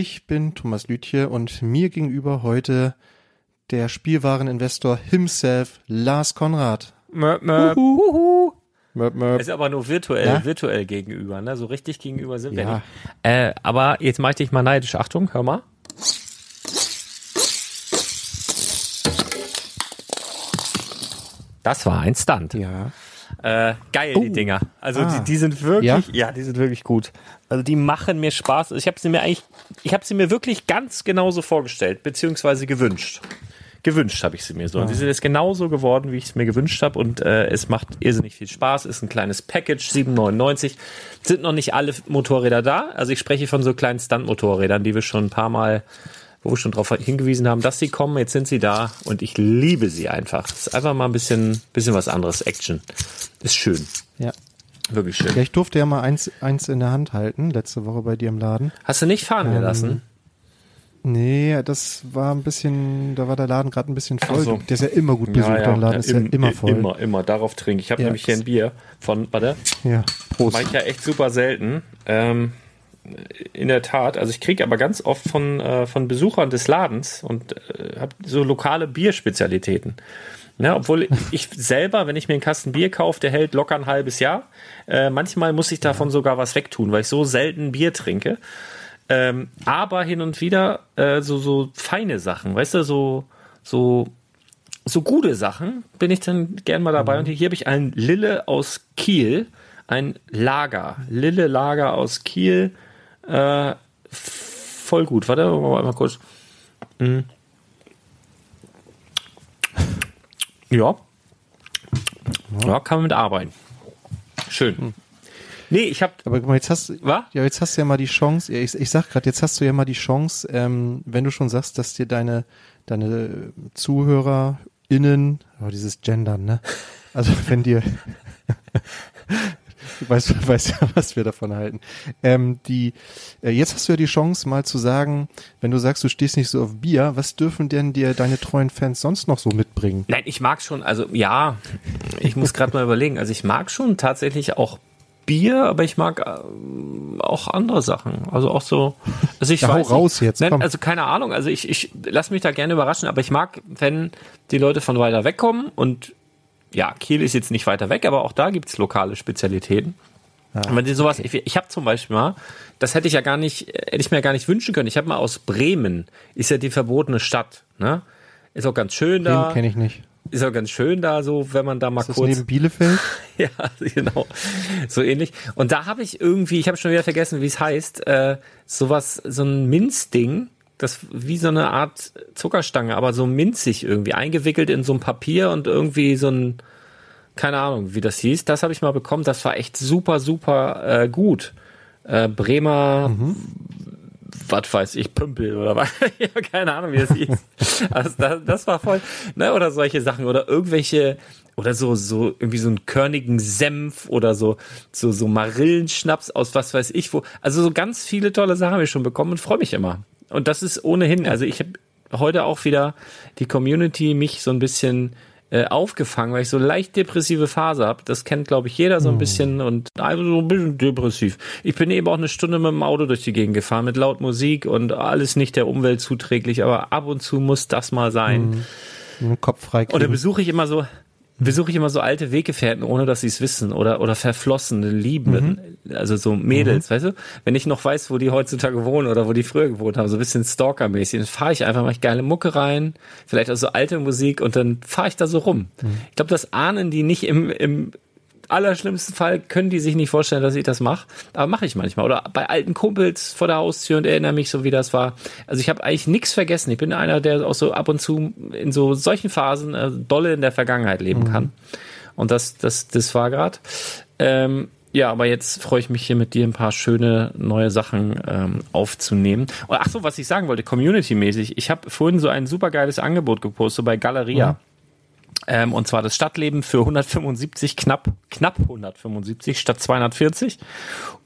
Ich bin Thomas Lütje und mir gegenüber heute der Spielwareninvestor himself, Lars Konrad. Möp, möp. Uhuhu. Möp, möp. Ist aber nur virtuell, ja? virtuell gegenüber, ne? So richtig gegenüber sind wir nicht. Äh, aber jetzt mach ich dich mal neidisch. Achtung, hör mal. Das war ein Stunt. Ja. Äh, geil, oh. die Dinger. Also ah. die, die sind wirklich, ja? ja? die sind wirklich gut. Also die machen mir Spaß. Ich habe sie mir eigentlich, ich habe sie mir wirklich ganz genauso vorgestellt, beziehungsweise gewünscht. Gewünscht habe ich sie mir so. Und sie sind jetzt genauso geworden, wie ich es mir gewünscht habe. Und äh, es macht irrsinnig viel Spaß. Ist ein kleines Package, 7,99. Sind noch nicht alle Motorräder da. Also ich spreche von so kleinen Stunt-Motorrädern, die wir schon ein paar Mal wo wir schon darauf hingewiesen haben, dass sie kommen. Jetzt sind sie da und ich liebe sie einfach. Es ist einfach mal ein bisschen, bisschen was anderes. Action. Ist schön. Ja. Wirklich schön. Ja, ich durfte ja mal eins, eins in der Hand halten, letzte Woche bei dir im Laden. Hast du nicht fahren ähm, gelassen? Nee, das war ein bisschen, da war der Laden gerade ein bisschen voll. So. Der ist ja immer gut besucht, ja, ja. der Laden ja, ist im, ja immer voll. Immer, immer, darauf trinke ich. Ich habe nämlich hier ein Bier von, warte. Ja, Prost. Mach ich ja echt super selten. Ähm, in der Tat. Also ich kriege aber ganz oft von, äh, von Besuchern des Ladens und äh, habe so lokale Bierspezialitäten. Ne, obwohl ich selber, wenn ich mir einen Kasten Bier kaufe, der hält locker ein halbes Jahr. Äh, manchmal muss ich davon sogar was wegtun, weil ich so selten Bier trinke. Ähm, aber hin und wieder äh, so, so feine Sachen, weißt du, so so, so gute Sachen bin ich dann gern mal dabei. Mhm. Und hier habe ich ein Lille aus Kiel, ein Lager. Lille Lager aus Kiel. Äh, voll gut. Warte, mal kurz. Mhm. Ja. Ja, kann man mit arbeiten. Schön. Hm. Nee, ich habe. Aber guck mal, jetzt hast, Was? ja, jetzt hast du ja mal die Chance. Ich, ich sag gerade, jetzt hast du ja mal die Chance, ähm, wenn du schon sagst, dass dir deine deine ZuhörerInnen, oh, dieses Gendern, ne? Also wenn dir, du weißt, weißt ja, was wir davon halten. Ähm, die, äh, jetzt hast du ja die Chance, mal zu sagen, wenn du sagst, du stehst nicht so auf Bier, was dürfen denn dir deine treuen Fans sonst noch so mitbringen? Nein, ich mag schon, also ja, ich muss gerade mal überlegen, also ich mag schon tatsächlich auch Bier, aber ich mag äh, auch andere Sachen. Also auch so. Also ich ja, weiß, raus jetzt. Nein, also keine Ahnung. Also ich, ich lass mich da gerne überraschen, aber ich mag, wenn die Leute von weiter weg kommen und ja, Kiel ist jetzt nicht weiter weg, aber auch da gibt's lokale Spezialitäten. Ah, wenn sowas, okay. ich, ich habe zum Beispiel mal, das hätte ich ja gar nicht, hätte ich mir gar nicht wünschen können. Ich habe mal aus Bremen, ist ja die verbotene Stadt, ne? Ist auch ganz schön da. Den kenne ich nicht ist ja ganz schön da so, wenn man da mal ist das kurz. neben Bielefeld? ja, genau. So ähnlich. Und da habe ich irgendwie, ich habe schon wieder vergessen, wie es heißt, äh, sowas, so ein Minzding, das wie so eine Art Zuckerstange, aber so minzig irgendwie, eingewickelt in so ein Papier und irgendwie so ein, keine Ahnung, wie das hieß. Das habe ich mal bekommen. Das war echt super, super äh, gut. Äh, Bremer mhm was weiß ich, Pümpel oder was. ja, keine Ahnung, wie das hieß. Also das, das war voll, ne, oder solche Sachen oder irgendwelche, oder so, so, irgendwie so einen körnigen Senf oder so, so, so Marillenschnaps aus was weiß ich wo. Also so ganz viele tolle Sachen habe ich schon bekommen und freue mich immer. Und das ist ohnehin, also ich habe heute auch wieder die Community mich so ein bisschen äh, aufgefangen, weil ich so leicht depressive Phase habe. Das kennt, glaube ich, jeder so ein hm. bisschen und also so ein bisschen depressiv. Ich bin eben auch eine Stunde mit dem Auto durch die Gegend gefahren mit laut Musik und alles nicht der Umwelt zuträglich, aber ab und zu muss das mal sein. Mhm. Kopf frei. Und dann besuche ich immer so, besuche ich immer so alte Weggefährten, ohne dass sie es wissen oder oder verflossene Lieben, mhm. also so Mädels, mhm. weißt du? Wenn ich noch weiß, wo die heutzutage wohnen oder wo die früher gewohnt haben, so ein bisschen Stalker-mäßig, dann fahre ich einfach mal geile Mucke rein, vielleicht auch so alte Musik und dann fahre ich da so rum. Mhm. Ich glaube, das ahnen die nicht im im allerschlimmsten Fall können die sich nicht vorstellen, dass ich das mache. Aber mache ich manchmal. Oder bei alten Kumpels vor der Haustür und erinnere mich so, wie das war. Also ich habe eigentlich nichts vergessen. Ich bin einer, der auch so ab und zu in so solchen Phasen äh, dolle in der Vergangenheit leben mhm. kann. Und das, das, das war gerade. Ähm, ja, aber jetzt freue ich mich hier mit dir ein paar schöne neue Sachen ähm, aufzunehmen. Und ach so, was ich sagen wollte, community-mäßig. Ich habe vorhin so ein super geiles Angebot gepostet bei Galeria. Mhm. Ähm, und zwar das Stadtleben für 175, knapp, knapp 175 statt 240.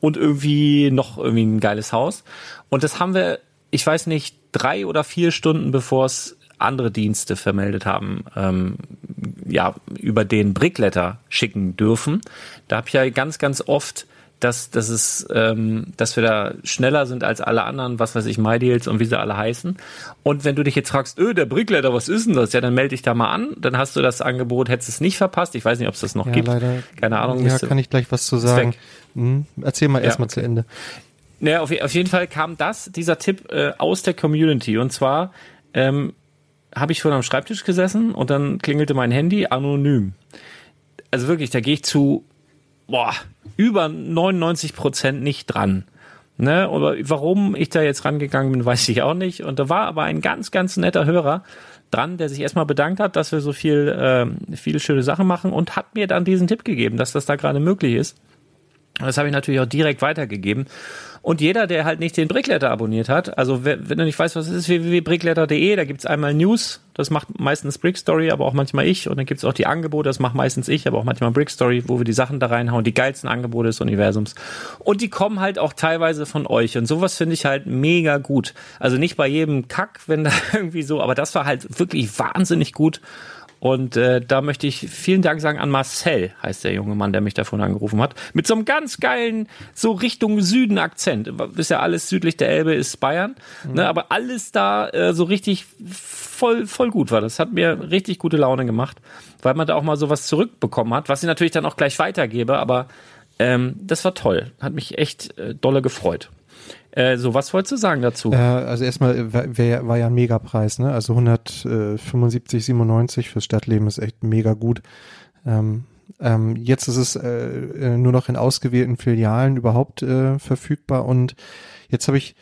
Und irgendwie noch irgendwie ein geiles Haus. Und das haben wir, ich weiß nicht, drei oder vier Stunden bevor es andere Dienste vermeldet haben, ähm, ja, über den Brickletter schicken dürfen. Da habe ich ja ganz, ganz oft dass, dass, es, ähm, dass wir da schneller sind als alle anderen, was weiß ich, MyDeals und wie sie alle heißen. Und wenn du dich jetzt fragst, öh, der Brickletter, was ist denn das? Ja, dann melde dich da mal an. Dann hast du das Angebot, hättest es nicht verpasst. Ich weiß nicht, ob es das noch ja, gibt. Leider. Keine Ahnung. Ja, kann ich gleich was zu sagen. Hm, erzähl mal erstmal ja, okay. zu Ende. Naja, auf, auf, jeden Fall kam das, dieser Tipp äh, aus der Community. Und zwar ähm, habe ich vorhin am Schreibtisch gesessen und dann klingelte mein Handy anonym. Also wirklich, da gehe ich zu boah, über 99 Prozent nicht dran. Ne, oder warum ich da jetzt rangegangen bin, weiß ich auch nicht. Und da war aber ein ganz, ganz netter Hörer dran, der sich erstmal bedankt hat, dass wir so viel, äh, viele schöne Sachen machen und hat mir dann diesen Tipp gegeben, dass das da gerade möglich ist. Das habe ich natürlich auch direkt weitergegeben. Und jeder, der halt nicht den Brickletter abonniert hat, also wenn du nicht weißt, was es ist, www.brickletter.de, da gibt's einmal News, das macht meistens Brickstory, aber auch manchmal ich. Und dann gibt's auch die Angebote, das macht meistens ich, aber auch manchmal Brickstory, wo wir die Sachen da reinhauen, die geilsten Angebote des Universums. Und die kommen halt auch teilweise von euch. Und sowas finde ich halt mega gut. Also nicht bei jedem Kack, wenn da irgendwie so, aber das war halt wirklich wahnsinnig gut. Und äh, da möchte ich vielen Dank sagen an Marcel, heißt der junge Mann, der mich davon angerufen hat. Mit so einem ganz geilen, so Richtung Süden Akzent. Ist ja alles südlich der Elbe, ist Bayern. Mhm. Ne, aber alles da äh, so richtig voll, voll gut war. Das hat mir richtig gute Laune gemacht, weil man da auch mal sowas zurückbekommen hat, was ich natürlich dann auch gleich weitergebe. Aber ähm, das war toll. Hat mich echt äh, dolle gefreut. Äh, so, was wolltest du sagen dazu? Äh, also erstmal war, war ja ein Megapreis, ne? Also 175, 97 fürs Stadtleben ist echt mega gut. Ähm, ähm, jetzt ist es äh, äh, nur noch in ausgewählten Filialen überhaupt äh, verfügbar und jetzt habe ich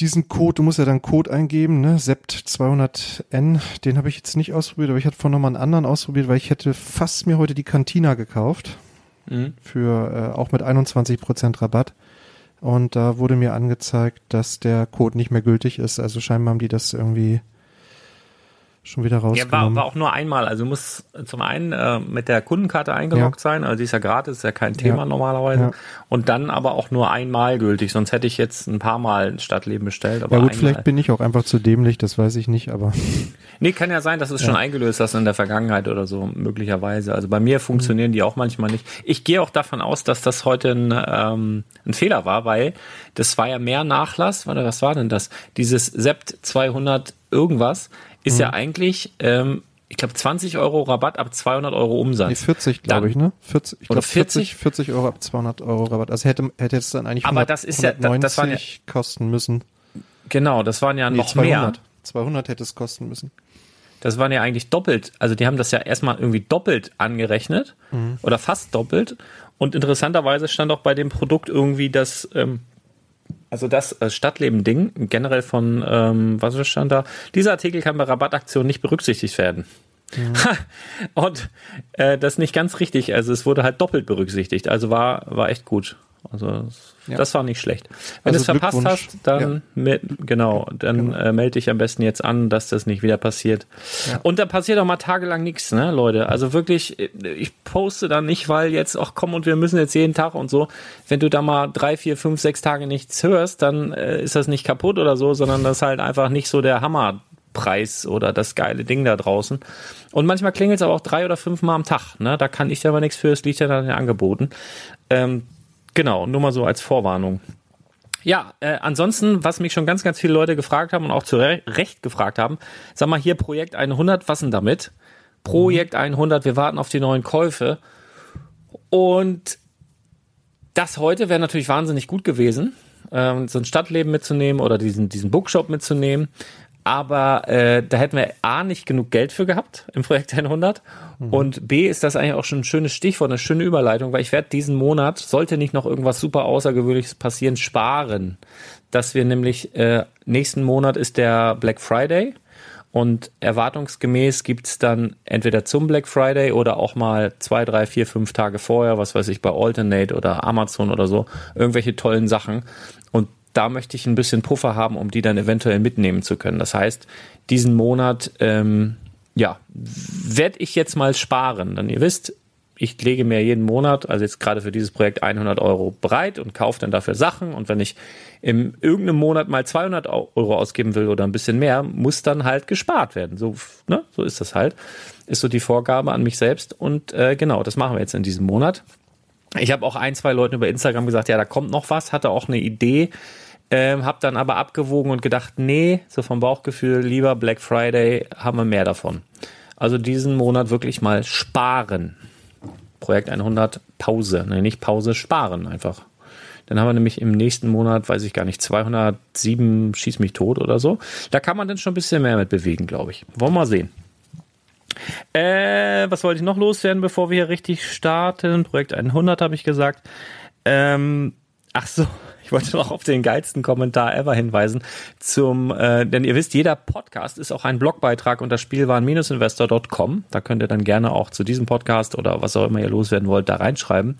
diesen Code, du musst ja dann Code eingeben, ne, Sept200N, den habe ich jetzt nicht ausprobiert, aber ich hatte vorhin nochmal einen anderen ausprobiert, weil ich hätte fast mir heute die Cantina gekauft. Mhm. Für äh, auch mit 21% Rabatt. Und da wurde mir angezeigt, dass der Code nicht mehr gültig ist. Also scheinbar haben die das irgendwie schon wieder rausgenommen. Ja, war, war auch nur einmal. Also muss zum einen äh, mit der Kundenkarte eingeloggt ja. sein, also die ist ja gratis, ist ja kein Thema ja. normalerweise. Ja. Und dann aber auch nur einmal gültig, sonst hätte ich jetzt ein paar Mal Stadtleben bestellt. Aber ja gut, einmal. vielleicht bin ich auch einfach zu dämlich, das weiß ich nicht, aber. Nee, kann ja sein, dass es schon eingelöst hast in der Vergangenheit oder so, möglicherweise. Also bei mir funktionieren die auch manchmal nicht. Ich gehe auch davon aus, dass das heute ein, ähm, ein Fehler war, weil das war ja mehr Nachlass. Warte, was war denn das? Dieses Sept 200 irgendwas ist mhm. ja eigentlich, ähm, ich glaube, 20 Euro Rabatt ab 200 Euro Umsatz. Nee, 40, glaube ich, ne? 40, ich glaube 40? 40 Euro ab 200 Euro Rabatt. Also hätte, hätte es dann eigentlich 100, Aber das ist ja, das waren ja, kosten müssen. Genau, das waren ja nee, noch 200. mehr. 200 hätte es kosten müssen. Das waren ja eigentlich doppelt. Also die haben das ja erstmal irgendwie doppelt angerechnet mhm. oder fast doppelt. Und interessanterweise stand auch bei dem Produkt irgendwie, dass ähm, also das äh, Stadtleben-Ding, generell von, ähm, was stand da? Dieser Artikel kann bei Rabattaktionen nicht berücksichtigt werden. Ja. Und äh, das ist nicht ganz richtig. Also es wurde halt doppelt berücksichtigt. Also war, war echt gut. Also ja. das war nicht schlecht. Wenn also du es verpasst hast, dann ja. genau, dann genau. Äh, melde dich am besten jetzt an, dass das nicht wieder passiert. Ja. Und da passiert auch mal tagelang nichts, ne, Leute. Also wirklich, ich poste dann nicht, weil jetzt, ach komm, und wir müssen jetzt jeden Tag und so. Wenn du da mal drei, vier, fünf, sechs Tage nichts hörst, dann äh, ist das nicht kaputt oder so, sondern das ist halt einfach nicht so der Hammer. Preis oder das geile Ding da draußen. Und manchmal klingelt es aber auch drei oder fünf Mal am Tag. Ne? Da kann ich ja aber nichts für, es liegt ja dann in den Angeboten. Ähm, Genau, nur mal so als Vorwarnung. Ja, äh, ansonsten, was mich schon ganz, ganz viele Leute gefragt haben und auch zu Recht gefragt haben, sag mal hier Projekt 100, was denn damit? Projekt 100, wir warten auf die neuen Käufe. Und das heute wäre natürlich wahnsinnig gut gewesen, ähm, so ein Stadtleben mitzunehmen oder diesen, diesen Bookshop mitzunehmen. Aber äh, da hätten wir A nicht genug Geld für gehabt im Projekt 100 mhm. und B ist das eigentlich auch schon ein schönes Stichwort, eine schöne Überleitung, weil ich werde diesen Monat, sollte nicht noch irgendwas super Außergewöhnliches passieren, sparen. Dass wir nämlich, äh, nächsten Monat ist der Black Friday und erwartungsgemäß gibt's dann entweder zum Black Friday oder auch mal zwei, drei, vier, fünf Tage vorher, was weiß ich, bei Alternate oder Amazon oder so, irgendwelche tollen Sachen. Und da möchte ich ein bisschen Puffer haben, um die dann eventuell mitnehmen zu können. Das heißt, diesen Monat, ähm, ja, werde ich jetzt mal sparen. Denn ihr wisst, ich lege mir jeden Monat, also jetzt gerade für dieses Projekt 100 Euro bereit und kaufe dann dafür Sachen. Und wenn ich im irgendeinem Monat mal 200 Euro ausgeben will oder ein bisschen mehr, muss dann halt gespart werden. So, ne, so ist das halt. Ist so die Vorgabe an mich selbst. Und äh, genau, das machen wir jetzt in diesem Monat. Ich habe auch ein, zwei Leuten über Instagram gesagt, ja, da kommt noch was, hatte auch eine Idee. Ähm, hab dann aber abgewogen und gedacht, nee, so vom Bauchgefühl, lieber Black Friday, haben wir mehr davon. Also diesen Monat wirklich mal sparen. Projekt 100 Pause. Nee, nicht Pause, sparen einfach. Dann haben wir nämlich im nächsten Monat, weiß ich gar nicht, 207 schieß mich tot oder so. Da kann man dann schon ein bisschen mehr mit bewegen, glaube ich. Wollen wir mal sehen. Äh, was wollte ich noch loswerden, bevor wir hier richtig starten? Projekt 100 habe ich gesagt. Ähm, ach so, ich wollte noch auf den geilsten Kommentar ever hinweisen. Zum, äh, denn ihr wisst, jeder Podcast ist auch ein Blogbeitrag unter spielwaren-investor.com. Da könnt ihr dann gerne auch zu diesem Podcast oder was auch immer ihr loswerden wollt, da reinschreiben.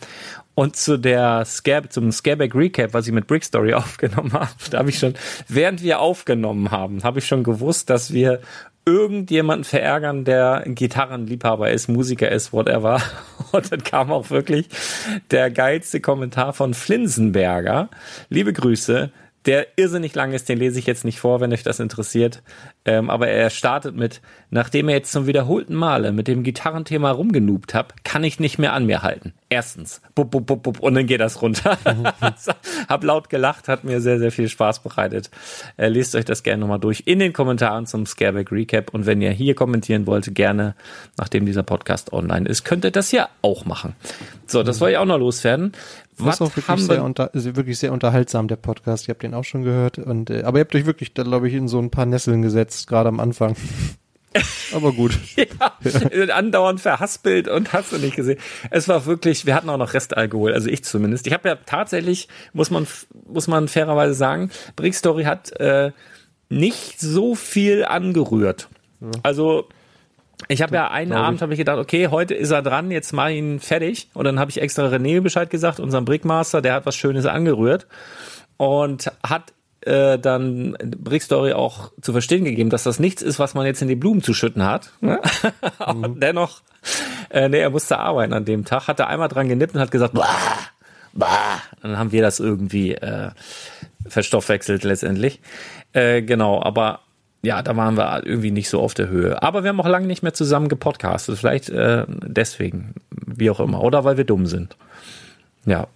Und zu der Scab, zum Scareback Recap, was ich mit Brickstory aufgenommen habe, da habe ich schon, während wir aufgenommen haben, habe ich schon gewusst, dass wir irgendjemanden verärgern, der Gitarrenliebhaber ist, Musiker ist, whatever. Und dann kam auch wirklich der geilste Kommentar von Flinsenberger. Liebe Grüße der irrsinnig lang ist, den lese ich jetzt nicht vor, wenn euch das interessiert. Ähm, aber er startet mit, nachdem er jetzt zum wiederholten Male mit dem Gitarrenthema rumgenubt hat, kann ich nicht mehr an mir halten. Erstens. Bub, bub, bub, bub, und dann geht das runter. hab laut gelacht, hat mir sehr, sehr viel Spaß bereitet. Äh, lest euch das gerne nochmal durch in den Kommentaren zum Scareback Recap. Und wenn ihr hier kommentieren wollt, gerne, nachdem dieser Podcast online ist, könnt ihr das ja auch machen. So, das wollte ich auch noch loswerden. Was auch wirklich sehr, unter, wirklich sehr unterhaltsam, der Podcast. Ihr habt den auch schon gehört. Und, äh, aber ihr habt euch wirklich, da glaube ich, in so ein paar Nesseln gesetzt, gerade am Anfang. Aber gut. ja, andauernd verhaspelt und hast du nicht gesehen. Es war wirklich, wir hatten auch noch Restalkohol, also ich zumindest. Ich habe ja tatsächlich, muss man, muss man fairerweise sagen, Brick Story hat äh, nicht so viel angerührt. Also ich habe ja einen Abend habe ich gedacht, okay, heute ist er dran, jetzt mach ihn fertig. Und dann habe ich extra René Bescheid gesagt, unserem Brickmaster, der hat was Schönes angerührt und hat äh, dann Brickstory auch zu verstehen gegeben, dass das nichts ist, was man jetzt in die Blumen zu schütten hat. Ne? Aber mhm. dennoch, äh, nee, er musste arbeiten an dem Tag, hat er einmal dran genippt und hat gesagt, bah, bah. Und dann haben wir das irgendwie äh, verstoffwechselt letztendlich. Äh, genau, aber ja, da waren wir irgendwie nicht so auf der Höhe. Aber wir haben auch lange nicht mehr zusammen gepodcastet. Vielleicht äh, deswegen, wie auch immer. Oder weil wir dumm sind. Ja.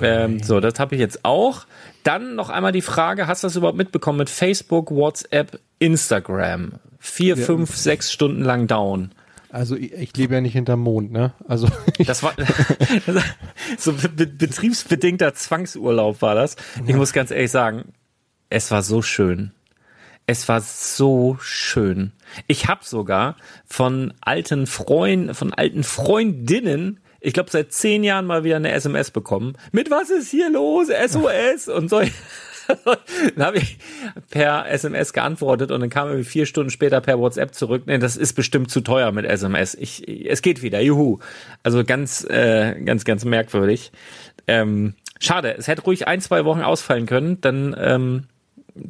Ähm, so, das habe ich jetzt auch. Dann noch einmal die Frage, hast du das überhaupt mitbekommen mit Facebook, WhatsApp, Instagram? Vier, ja. fünf, sechs Stunden lang down. Also ich, ich, lebe ja nicht hinterm Mond, ne? Also das war so be betriebsbedingter Zwangsurlaub war das. Ich muss ganz ehrlich sagen, es war so schön. Es war so schön. Ich habe sogar von alten Freunden, von alten Freundinnen, ich glaube seit zehn Jahren mal wieder eine SMS bekommen. Mit was ist hier los? SOS und so. dann habe ich per SMS geantwortet und dann kam irgendwie vier Stunden später per WhatsApp zurück. Nee, das ist bestimmt zu teuer mit SMS. Ich, es geht wieder, juhu. Also ganz, äh, ganz, ganz merkwürdig. Ähm, schade, es hätte ruhig ein, zwei Wochen ausfallen können, dann ähm,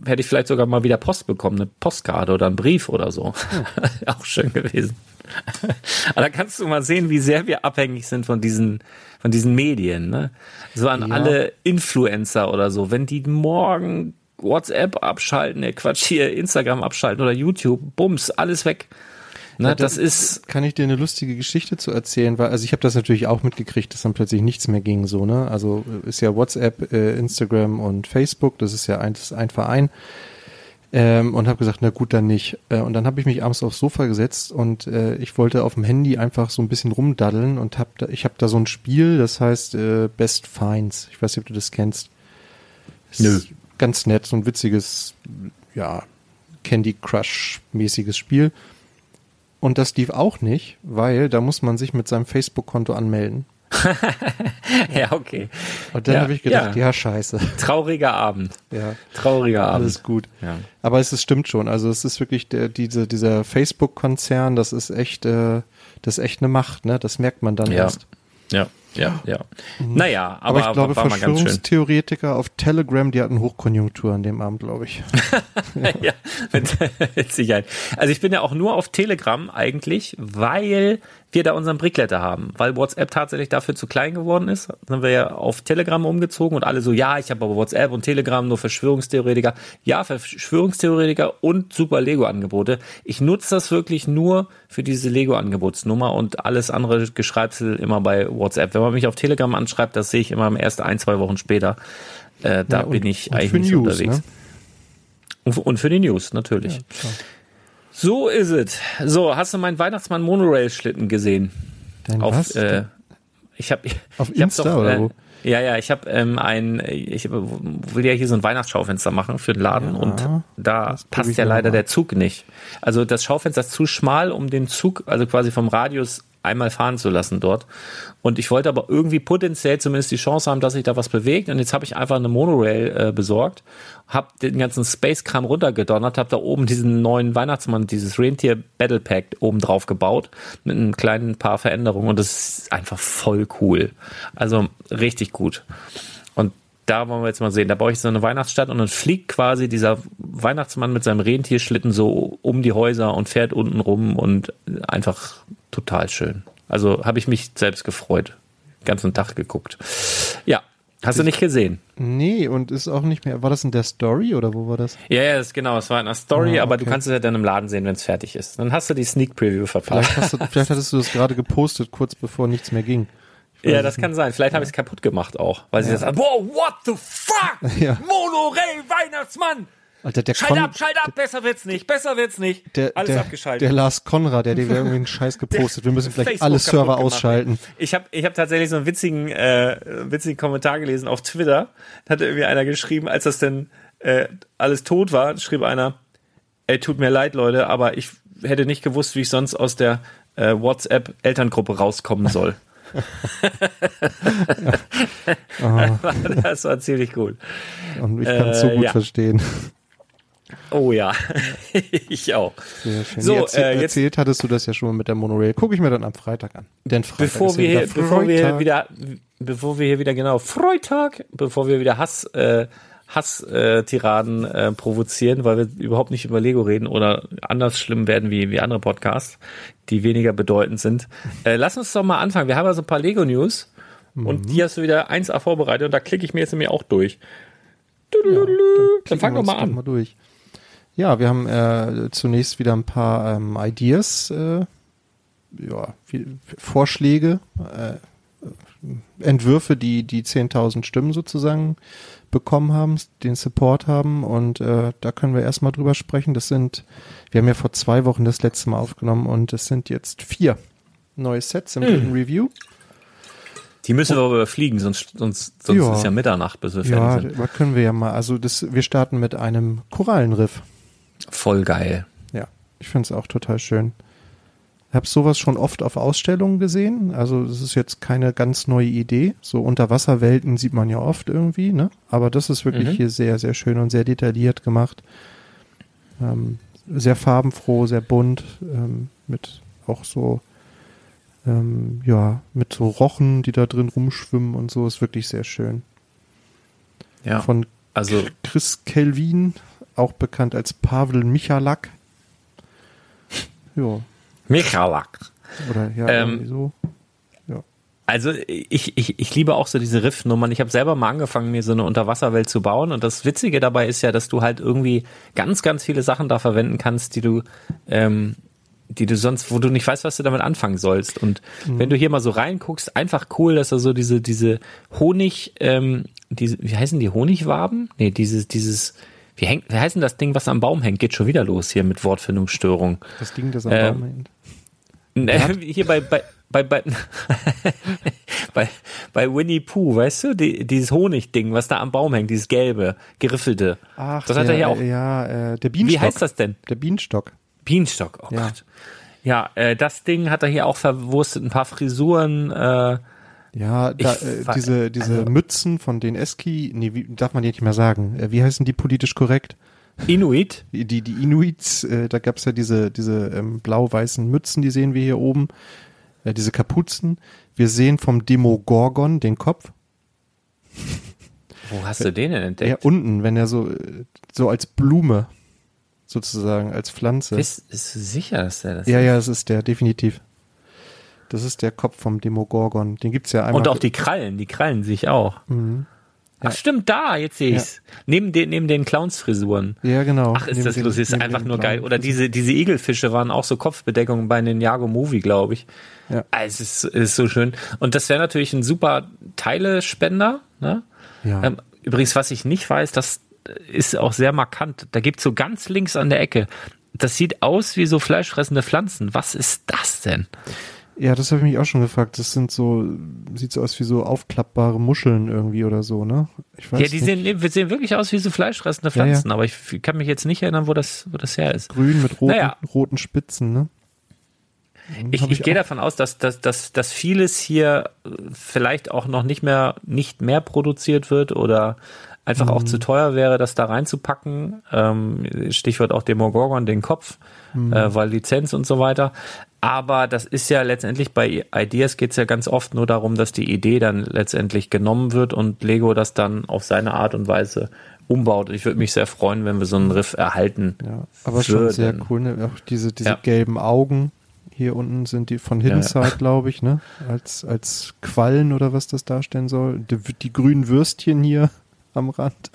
hätte ich vielleicht sogar mal wieder Post bekommen, eine Postkarte oder einen Brief oder so. Hm. Auch schön gewesen. Aber da kannst du mal sehen, wie sehr wir abhängig sind von diesen, von diesen Medien, ne? So an ja. alle Influencer oder so. Wenn die morgen WhatsApp abschalten, ne Quatsch hier, Instagram abschalten oder YouTube, bums, alles weg. Ne, ja, das ist. Kann ich dir eine lustige Geschichte zu erzählen? Weil, also ich habe das natürlich auch mitgekriegt, dass dann plötzlich nichts mehr ging, so, ne? Also ist ja WhatsApp, äh, Instagram und Facebook, das ist ja ein, das ist ein Verein. Ähm, und habe gesagt, na gut, dann nicht. Äh, und dann habe ich mich abends aufs Sofa gesetzt und äh, ich wollte auf dem Handy einfach so ein bisschen rumdaddeln und hab da, ich habe da so ein Spiel, das heißt äh, Best Finds. Ich weiß nicht, ob du das kennst. Ist Nö. Ganz nett, so ein witziges, ja, Candy Crush-mäßiges Spiel. Und das lief auch nicht, weil da muss man sich mit seinem Facebook-Konto anmelden. ja, okay. Und dann ja, habe ich gedacht, ja. ja. scheiße. Trauriger Abend. Ja. Trauriger Abend. Alles gut. Ja. Aber es ist, stimmt schon. Also es ist wirklich der, diese, dieser Facebook-Konzern, das ist echt, äh, das ist echt eine Macht, ne? Das merkt man dann ja. erst. Ja, ja, ja. Naja, aber, aber ich glaube, war Verschwörungstheoretiker auf Telegram, die hatten Hochkonjunktur an dem Abend, glaube ich. ja, mit, mit Sicherheit. Also ich bin ja auch nur auf Telegram eigentlich, weil wir da unseren Brickletter haben, weil WhatsApp tatsächlich dafür zu klein geworden ist. Sind wir ja auf Telegram umgezogen und alle so, ja, ich habe aber WhatsApp und Telegram nur Verschwörungstheoretiker. Ja, Verschwörungstheoretiker und super Lego-Angebote. Ich nutze das wirklich nur für diese Lego-Angebotsnummer und alles andere Geschreibsel immer bei WhatsApp. Wenn man mich auf Telegram anschreibt, das sehe ich immer erst ein, zwei Wochen später. Äh, da ja, und, bin ich eigentlich News, unterwegs. Ne? Und, für die News, natürlich. Ja, so ist es. So, hast du meinen Weihnachtsmann Monorail Schlitten gesehen? Dein auf, was? Äh, ich habe auf ich Insta hab doch, oder äh, wo? Ja, ja, ich habe ähm, ein, ich will ja hier so ein Weihnachtsschaufenster machen für den Laden ja, und da passt ja leider mal. der Zug nicht. Also das Schaufenster ist zu schmal, um den Zug, also quasi vom Radius einmal fahren zu lassen dort. Und ich wollte aber irgendwie potenziell zumindest die Chance haben, dass sich da was bewegt. Und jetzt habe ich einfach eine Monorail äh, besorgt, habe den ganzen Space-Kram runtergedonnert, habe da oben diesen neuen Weihnachtsmann, dieses Rentier Battle Pack oben drauf gebaut mit einem kleinen paar Veränderungen. Und das ist einfach voll cool. Also richtig gut. Und da wollen wir jetzt mal sehen. Da baue ich so eine Weihnachtsstadt und dann fliegt quasi dieser Weihnachtsmann mit seinem Rentierschlitten so um die Häuser und fährt unten rum und einfach total schön. Also habe ich mich selbst gefreut. ganzen Tag geguckt. Ja, Hast du nicht gesehen? Nee, und ist auch nicht mehr. War das in der Story oder wo war das? Ja, ja, ist genau. Es war in der Story, ah, okay. aber du kannst es ja dann im Laden sehen, wenn es fertig ist. Dann hast du die Sneak Preview verpasst. Vielleicht, du, vielleicht hattest du das gerade gepostet, kurz bevor nichts mehr ging. Ja, das kann sein. Vielleicht ja. habe ich es kaputt gemacht auch, weil ja. sie das sagen, wow, what the fuck? Ja. Monorail Weihnachtsmann! Alter, der schalt Kon ab, schalt ab, besser wird's nicht, besser wird's nicht. Der, alles der, abgeschaltet. Der Lars Konrad, der hat irgendwie einen Scheiß gepostet. Wir müssen vielleicht alle Server ausschalten. Ich habe ich hab tatsächlich so einen witzigen, äh, witzigen Kommentar gelesen auf Twitter. Da hat irgendwie einer geschrieben, als das denn äh, alles tot war, schrieb einer, ey, tut mir leid, Leute, aber ich hätte nicht gewusst, wie ich sonst aus der äh, WhatsApp-Elterngruppe rauskommen soll. ja. oh. Das war ziemlich gut. Und ich kann es so gut ja. verstehen. Oh ja, ich auch. Sehr schön. So, erzähl, äh, jetzt, erzählt hattest du das ja schon mal mit der Monorail. Gucke ich mir dann am Freitag an. Denn Freitag bevor ist wir hier, bevor wir hier wieder, bevor wir hier wieder genau Freitag, bevor wir wieder Hass, äh, Hass-Tiraden äh, provozieren, weil wir überhaupt nicht über Lego reden oder anders schlimm werden wie, wie andere Podcasts, die weniger bedeutend sind. Äh, lass uns doch mal anfangen. Wir haben ja so ein paar Lego-News mhm. und die hast du wieder 1A vorbereitet und da klicke ich mir jetzt nämlich auch durch. Ja, dann, dann fang doch mal an. Mal durch. Ja, wir haben äh, zunächst wieder ein paar ähm, Ideas, äh, ja, Vorschläge, äh, Entwürfe, die die 10.000 Stimmen sozusagen bekommen haben, den Support haben und äh, da können wir erstmal drüber sprechen. Das sind, wir haben ja vor zwei Wochen das letzte Mal aufgenommen und es sind jetzt vier neue Sets im hm. Review. Die müssen wir aber überfliegen, sonst, sonst, sonst ja. ist ja Mitternacht, bis wir fertig sind. Ja, können wir ja mal. Also das, wir starten mit einem Korallenriff. Voll geil. Ja, ich finde es auch total schön habe sowas schon oft auf Ausstellungen gesehen. Also das ist jetzt keine ganz neue Idee. So Unterwasserwelten sieht man ja oft irgendwie, ne? Aber das ist wirklich mhm. hier sehr, sehr schön und sehr detailliert gemacht. Ähm, sehr farbenfroh, sehr bunt, ähm, mit auch so, ähm, ja, mit so Rochen, die da drin rumschwimmen und so, ist wirklich sehr schön. Ja. Von also Chris Kelvin, auch bekannt als Pavel Michalak. Ja, Michalak. Oder ja, ähm, so. Ja. Also ich, ich, ich liebe auch so diese Riff-Nummern. Ich habe selber mal angefangen, mir so eine Unterwasserwelt zu bauen. Und das Witzige dabei ist ja, dass du halt irgendwie ganz, ganz viele Sachen da verwenden kannst, die du, ähm, die du sonst, wo du nicht weißt, was du damit anfangen sollst. Und mhm. wenn du hier mal so reinguckst, einfach cool, dass er so diese, diese Honig, ähm, diese, wie heißen die Honigwaben? Nee, dieses, dieses, wie, hängt, wie heißt denn das Ding, was am Baum hängt? Geht schon wieder los hier mit Wortfindungsstörung. Das Ding, das am ähm, Baum hängt. Ne, hier bei, bei, bei, bei, bei, bei Winnie Pooh, weißt du, die, dieses Honigding, was da am Baum hängt, dieses gelbe, geriffelte. Ach, das hat er hier auch. Ja, äh, der Bienenstock. Wie heißt das denn? Der Bienenstock. Bienenstock, oh ja. Gott. Ja, äh, das Ding hat er hier auch verwurstet, ein paar Frisuren, äh, ja, da, äh, diese, diese also, Mützen von den Eski, nee, wie, darf man die nicht mehr sagen. Äh, wie heißen die politisch korrekt? Inuit? Die, die Inuits, äh, da gab's ja diese, diese ähm, blau-weißen Mützen, die sehen wir hier oben, äh, diese Kapuzen. Wir sehen vom Demogorgon den Kopf. Wo hast du den denn entdeckt? Ja, unten, wenn er so, so als Blume sozusagen, als Pflanze. Bist, bist du sicher, dass der das Ja, ist? ja, das ist der, definitiv. Das ist der Kopf vom Demogorgon. Den gibt's ja einmal. Und auch die Krallen, die Krallen sehe ich auch. Mhm. Ach stimmt, da, jetzt sehe ich's. Ja. Neben den, neben den Clownsfrisuren. Ja, genau. Ach, ist neben das lustig, ist einfach nur geil. Oder diese, diese Igelfische waren auch so Kopfbedeckungen bei den Jago Movie, glaube ich. Ja. Also, es ist, es ist so schön. Und das wäre natürlich ein super Teilespender, ne? Ja. Ähm, übrigens, was ich nicht weiß, das ist auch sehr markant. Da gibt's so ganz links an der Ecke. Das sieht aus wie so fleischfressende Pflanzen. Was ist das denn? Ja, das habe ich mich auch schon gefragt. Das sind so, sieht so aus wie so aufklappbare Muscheln irgendwie oder so, ne? Ich weiß ja, die sehen, sehen wirklich aus wie so fleischfressende Pflanzen, ja, ja. aber ich kann mich jetzt nicht erinnern, wo das, wo das her ist. Grün mit roten, naja. roten Spitzen, ne? Ich, ich, ich gehe davon aus, dass, dass, dass, dass vieles hier vielleicht auch noch nicht mehr, nicht mehr produziert wird oder einfach mhm. auch zu teuer wäre, das da reinzupacken. Ähm, Stichwort auch Demogorgon, den Kopf, mhm. äh, weil Lizenz und so weiter. Aber das ist ja letztendlich bei Ideas geht es ja ganz oft nur darum, dass die Idee dann letztendlich genommen wird und Lego das dann auf seine Art und Weise umbaut. Ich würde mich sehr freuen, wenn wir so einen Riff erhalten. Ja, aber würden. schon sehr cool. Ne? Auch diese, diese ja. gelben Augen. Hier unten sind die von Hinside, ja. glaube ich, ne? Als, als Quallen oder was das darstellen soll. Die, die grünen Würstchen hier am Rand.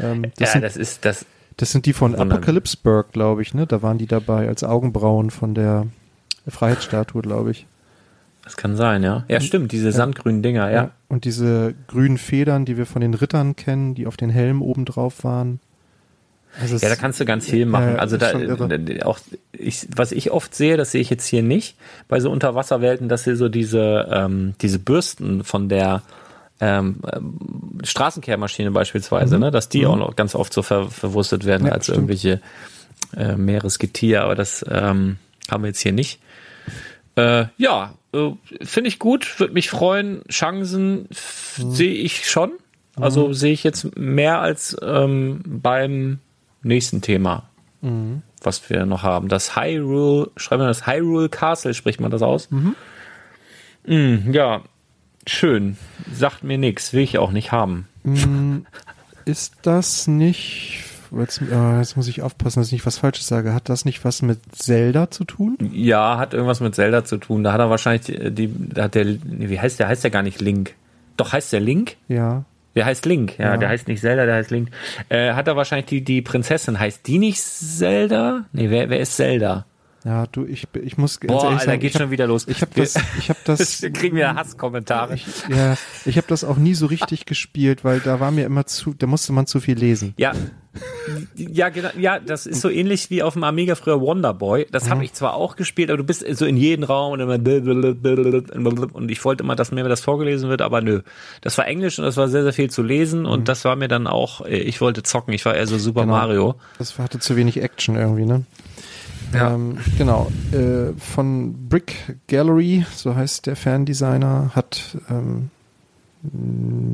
Ähm, das ja, sind, das ist das. Das sind die von Apocalypseburg, glaube ich, ne? Da waren die dabei als Augenbrauen von der Freiheitsstatue, glaube ich. Das kann sein, ja. Ja, stimmt, diese ja. sandgrünen Dinger, ja. ja. Und diese grünen Federn, die wir von den Rittern kennen, die auf den Helm oben drauf waren. Also ja, da kannst du ganz viel machen. Äh, also da auch ich, was ich oft sehe, das sehe ich jetzt hier nicht bei so Unterwasserwelten, dass sie so diese ähm, diese Bürsten von der ähm, Straßenkehrmaschine beispielsweise, mhm. ne, dass die mhm. auch noch ganz oft so ver, verwurstet werden ja, als stimmt. irgendwelche äh, Meeresgetier, aber das ähm, haben wir jetzt hier nicht. Äh, ja, äh, finde ich gut, würde mich freuen. Chancen mhm. sehe ich schon. Also mhm. sehe ich jetzt mehr als ähm, beim nächsten Thema, mhm. was wir noch haben. Das Hyrule, schreiben wir das Hyrule Castle, spricht man das aus? Mhm. Mm, ja, schön. Sagt mir nichts, will ich auch nicht haben. Mm, ist das nicht Jetzt, äh, jetzt, muss ich aufpassen, dass ich nicht was Falsches sage. Hat das nicht was mit Zelda zu tun? Ja, hat irgendwas mit Zelda zu tun. Da hat er wahrscheinlich die, da hat der, wie heißt der? Heißt der gar nicht Link? Doch heißt der Link? Ja. Der heißt Link, ja, ja, der heißt nicht Zelda, der heißt Link. Äh, hat er wahrscheinlich die, die Prinzessin, heißt die nicht Zelda? Nee, wer, wer ist Zelda? Ja, du, ich, ich muss ganz Boah, ehrlich Alter, sagen, geht schon hab, wieder los. Ich habe das, ich habe das. Wir kriegen wieder Hasskommentare. Ich, ja, ich habe das auch nie so richtig gespielt, weil da war mir immer zu, da musste man zu viel lesen. Ja, ja, genau, ja, das ist so ähnlich wie auf dem Amiga früher Wonderboy. Das habe mhm. ich zwar auch gespielt, aber du bist so in jeden Raum und immer und ich wollte immer, dass mir das vorgelesen wird, aber nö. Das war Englisch und das war sehr, sehr viel zu lesen und mhm. das war mir dann auch, ich wollte zocken, ich war eher so Super genau. Mario. Das hatte zu wenig Action irgendwie, ne? Ja. Ähm, genau. Äh, von Brick Gallery, so heißt der Fandesigner, hat ähm,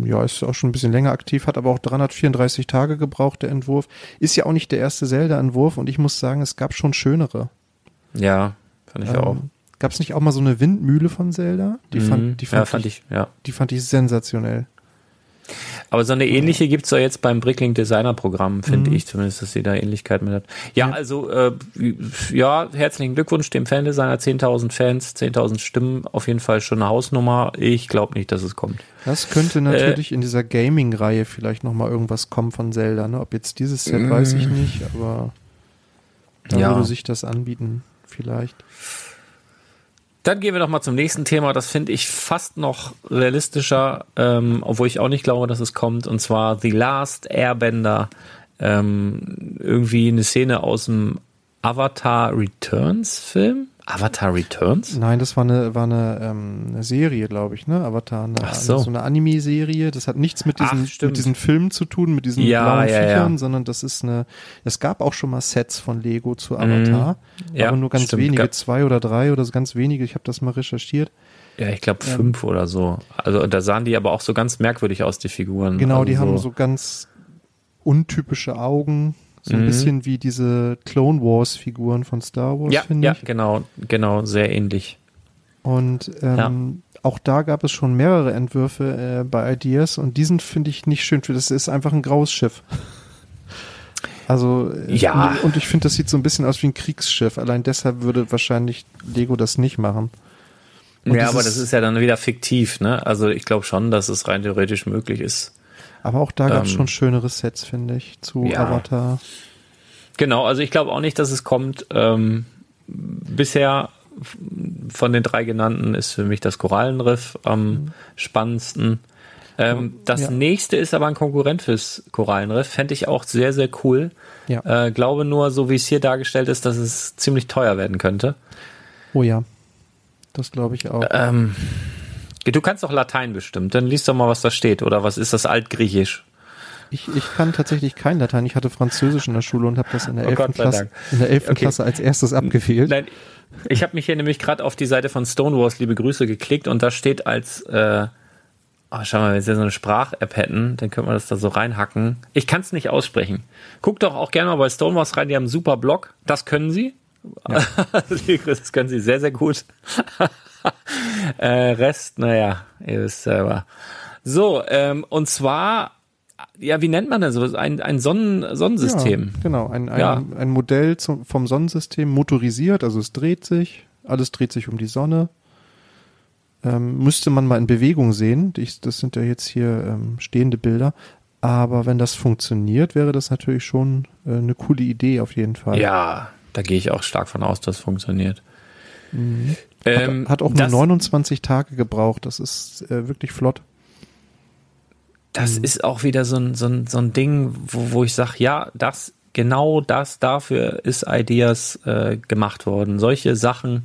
ja, ist auch schon ein bisschen länger aktiv, hat aber auch 334 Tage gebraucht, der Entwurf. Ist ja auch nicht der erste Zelda-Entwurf und ich muss sagen, es gab schon schönere. Ja, fand ich ähm, auch. Gab es nicht auch mal so eine Windmühle von Zelda? Die fand, mhm. die fand, ja, fand ich, ich, ja. Die fand ich sensationell. Aber so eine ähnliche gibt's ja jetzt beim Bricklink Designer Programm, finde mhm. ich zumindest, dass sie da Ähnlichkeit mit hat. Ja, ja. also äh, ja, herzlichen Glückwunsch dem Fandesigner, 10.000 Fans, 10.000 Stimmen, auf jeden Fall schon eine Hausnummer. Ich glaube nicht, dass es kommt. Das könnte natürlich äh, in dieser Gaming-Reihe vielleicht nochmal irgendwas kommen von Zelda. Ne? Ob jetzt dieses Set, weiß ich nicht, aber da ja. würde sich das anbieten, vielleicht. Dann gehen wir noch mal zum nächsten Thema. Das finde ich fast noch realistischer, ähm, obwohl ich auch nicht glaube, dass es kommt. Und zwar The Last Airbender. Ähm, irgendwie eine Szene aus dem Avatar Returns Film. Avatar Returns? Nein, das war eine, war eine, ähm, eine Serie, glaube ich, ne? Avatar, eine, Ach so. so eine Anime-Serie. Das hat nichts mit diesen, Ach, mit diesen Filmen zu tun, mit diesen ja, blauen ja, Viechern, ja. sondern das ist eine, es gab auch schon mal Sets von Lego zu Avatar, mhm. aber nur ganz stimmt. wenige, gab zwei oder drei oder so ganz wenige. Ich habe das mal recherchiert. Ja, ich glaube ähm, fünf ähm, oder so. Also da sahen die aber auch so ganz merkwürdig aus, die Figuren. Genau, also die so haben so ganz untypische Augen. So ein mhm. bisschen wie diese Clone Wars Figuren von Star Wars, ja, finde ja, ich. Ja, genau, genau, sehr ähnlich. Und ähm, ja. auch da gab es schon mehrere Entwürfe äh, bei Ideas und diesen finde ich nicht schön. Das ist einfach ein graues Schiff. Also äh, ja. Und, und ich finde, das sieht so ein bisschen aus wie ein Kriegsschiff. Allein deshalb würde wahrscheinlich Lego das nicht machen. Und ja, aber das ist ja dann wieder fiktiv, ne? Also ich glaube schon, dass es rein theoretisch möglich ist. Aber auch da gab es ähm, schon schönere Sets, finde ich, zu ja. Avatar. Genau, also ich glaube auch nicht, dass es kommt. Ähm, bisher von den drei genannten ist für mich das Korallenriff am mhm. spannendsten. Ähm, das ja. nächste ist aber ein Konkurrent fürs Korallenriff. Fände ich auch sehr, sehr cool. Ja. Äh, glaube nur, so wie es hier dargestellt ist, dass es ziemlich teuer werden könnte. Oh ja. Das glaube ich auch. Ähm, Du kannst doch Latein bestimmt, dann liest doch mal, was da steht. Oder was ist das Altgriechisch? Ich, ich kann tatsächlich kein Latein. Ich hatte Französisch in der Schule und habe das in der 11. Oh Klasse, in der 11. Okay. Klasse als erstes abgewählt. Nein, ich habe mich hier nämlich gerade auf die Seite von Stonewalls, liebe Grüße, geklickt und da steht als, äh, oh, schau mal, wenn wir so eine Sprach-App hätten, dann könnte man das da so reinhacken. Ich kann es nicht aussprechen. Guckt doch auch gerne mal bei Stonewalls rein, die haben einen super Blog. Das können sie. Ja. das können sie sehr, sehr gut. äh, Rest, naja, ihr wisst selber. So, ähm, und zwar, ja, wie nennt man das? Ein, ein Sonnen, Sonnensystem. Ja, genau, ein, ein, ja. ein Modell zum, vom Sonnensystem motorisiert, also es dreht sich, alles dreht sich um die Sonne. Ähm, müsste man mal in Bewegung sehen. Ich, das sind ja jetzt hier ähm, stehende Bilder. Aber wenn das funktioniert, wäre das natürlich schon äh, eine coole Idee auf jeden Fall. Ja, da gehe ich auch stark von aus, dass es funktioniert. Mhm. Ähm, hat, hat, auch nur 29 Tage gebraucht. Das ist äh, wirklich flott. Das mhm. ist auch wieder so ein, so ein, so ein Ding, wo, wo ich sage, ja, das genau das dafür ist Ideas äh, gemacht worden. Solche Sachen,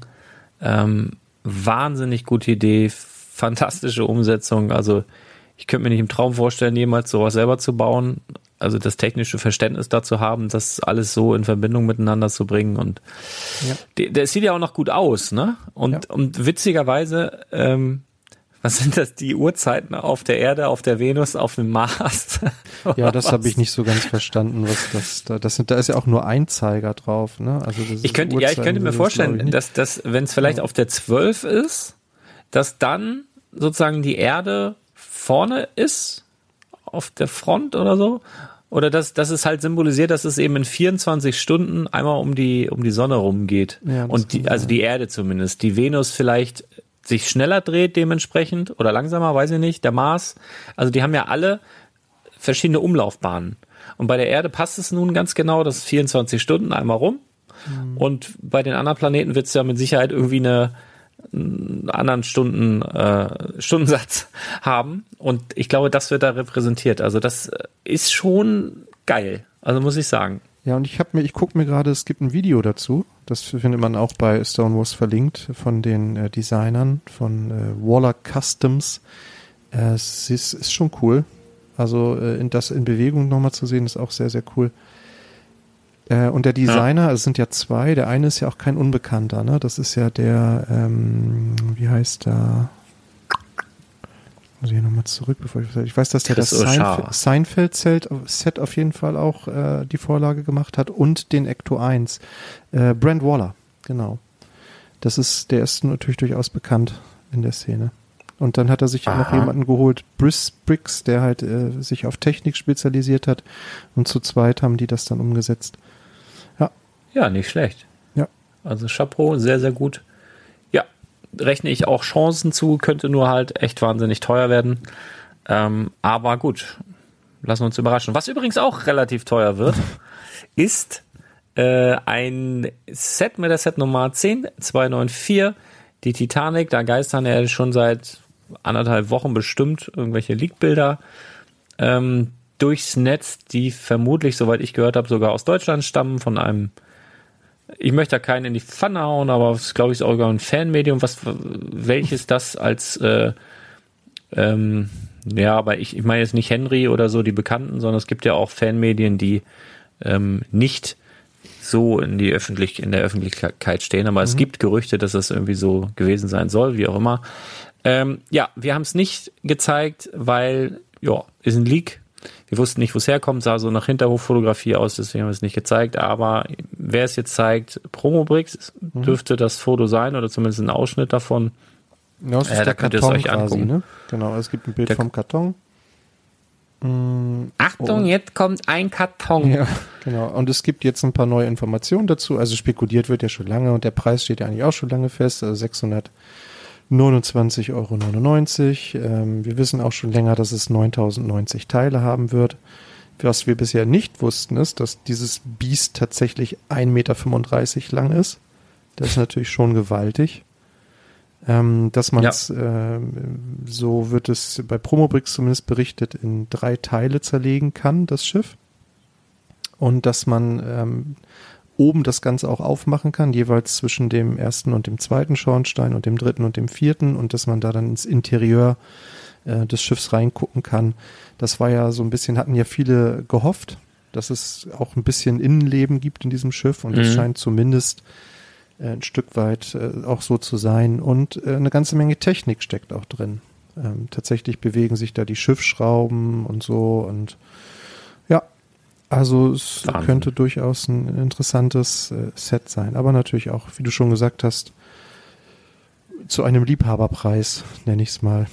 ähm, wahnsinnig gute Idee, fantastische Umsetzung. Also ich könnte mir nicht im Traum vorstellen, jemals sowas selber zu bauen. Also das technische Verständnis dazu haben, das alles so in Verbindung miteinander zu bringen. Und ja. der sieht ja auch noch gut aus, ne? Und, ja. und witzigerweise, ähm, was sind das, die Uhrzeiten auf der Erde, auf der Venus, auf dem Mars? ja, das habe ich nicht so ganz verstanden, was das da, das sind, da ist ja auch nur ein Zeiger drauf, ne? Also das ich könnte, ja, ich könnte mir vorstellen, dass, dass wenn es vielleicht ja. auf der 12 ist, dass dann sozusagen die Erde vorne ist, auf der Front oder so. Oder dass, dass es halt symbolisiert, dass es eben in 24 Stunden einmal um die, um die Sonne rumgeht. Ja, und die, also die Erde zumindest. Die Venus vielleicht sich schneller dreht dementsprechend oder langsamer, weiß ich nicht, der Mars. Also die haben ja alle verschiedene Umlaufbahnen. Und bei der Erde passt es nun ganz genau, das ist 24 Stunden einmal rum. Mhm. Und bei den anderen Planeten wird es ja mit Sicherheit irgendwie eine, anderen Stunden, äh, Stundensatz haben. Und ich glaube, das wird da repräsentiert. Also das ist schon geil. Also muss ich sagen. Ja, und ich habe mir, ich gucke mir gerade, es gibt ein Video dazu. Das findet man auch bei Stonewalls verlinkt von den äh, Designern von äh, Waller Customs. Äh, es ist, ist schon cool. Also äh, in das in Bewegung nochmal zu sehen, ist auch sehr, sehr cool. Äh, und der Designer, ja. es sind ja zwei, der eine ist ja auch kein Unbekannter, ne? Das ist ja der, ähm, wie heißt der? Muss ich nochmal zurück, bevor ich Ich weiß, dass der Chris das Seinfeld-Set auf jeden Fall auch äh, die Vorlage gemacht hat und den Ecto 1. Äh, Brent Waller, genau. Das ist, der ist natürlich durchaus bekannt in der Szene. Und dann hat er sich Aha. noch jemanden geholt, Briss Briggs, der halt äh, sich auf Technik spezialisiert hat. Und zu zweit haben die das dann umgesetzt. Ja. Ja, nicht schlecht. Ja. Also Chapeau, sehr, sehr gut rechne ich auch Chancen zu, könnte nur halt echt wahnsinnig teuer werden. Ähm, aber gut, lassen wir uns überraschen. Was übrigens auch relativ teuer wird, ist äh, ein Set mit der Set Nummer 10, 294, die Titanic. Da geistern ja schon seit anderthalb Wochen bestimmt irgendwelche Leak-Bilder ähm, durchs Netz, die vermutlich, soweit ich gehört habe, sogar aus Deutschland stammen, von einem ich möchte da keinen in die Pfanne hauen, aber es glaube ich ist auch ein Fanmedium, was welches das als äh, ähm, ja, aber ich, ich meine jetzt nicht Henry oder so die Bekannten, sondern es gibt ja auch Fanmedien, die ähm, nicht so in die Öffentlich in der Öffentlichkeit stehen, aber mhm. es gibt Gerüchte, dass das irgendwie so gewesen sein soll, wie auch immer. Ähm, ja, wir haben es nicht gezeigt, weil ja, ist ein Leak, wir wussten nicht, wo es herkommt, sah so nach Hinterhoffotografie aus, deswegen haben wir es nicht gezeigt. Aber wer es jetzt zeigt, Promobricks mhm. dürfte das Foto sein oder zumindest ein Ausschnitt davon. Ja, es ist äh, da könnt ihr es euch quasi, angucken. Ne? Genau, es gibt ein Bild der vom Karton. Mhm. Achtung, oh. jetzt kommt ein Karton. Ja, genau. Und es gibt jetzt ein paar neue Informationen dazu. Also spekuliert wird ja schon lange und der Preis steht ja eigentlich auch schon lange fest. Also 600 29,99 Euro. Ähm, wir wissen auch schon länger, dass es 9090 Teile haben wird. Was wir bisher nicht wussten, ist, dass dieses Biest tatsächlich 1,35 Meter lang ist. Das ist natürlich schon gewaltig. Ähm, dass man es, ja. äh, so wird es bei Promobrix zumindest berichtet, in drei Teile zerlegen kann, das Schiff. Und dass man ähm, oben das Ganze auch aufmachen kann, jeweils zwischen dem ersten und dem zweiten Schornstein und dem dritten und dem vierten und dass man da dann ins Interieur äh, des Schiffs reingucken kann. Das war ja so ein bisschen, hatten ja viele gehofft, dass es auch ein bisschen Innenleben gibt in diesem Schiff und es mhm. scheint zumindest äh, ein Stück weit äh, auch so zu sein und eine ganze Menge Technik steckt auch drin. Ähm, tatsächlich bewegen sich da die Schiffsschrauben und so und also es Wahnsinn. könnte durchaus ein interessantes äh, Set sein, aber natürlich auch, wie du schon gesagt hast, zu einem Liebhaberpreis, nenne ich es mal.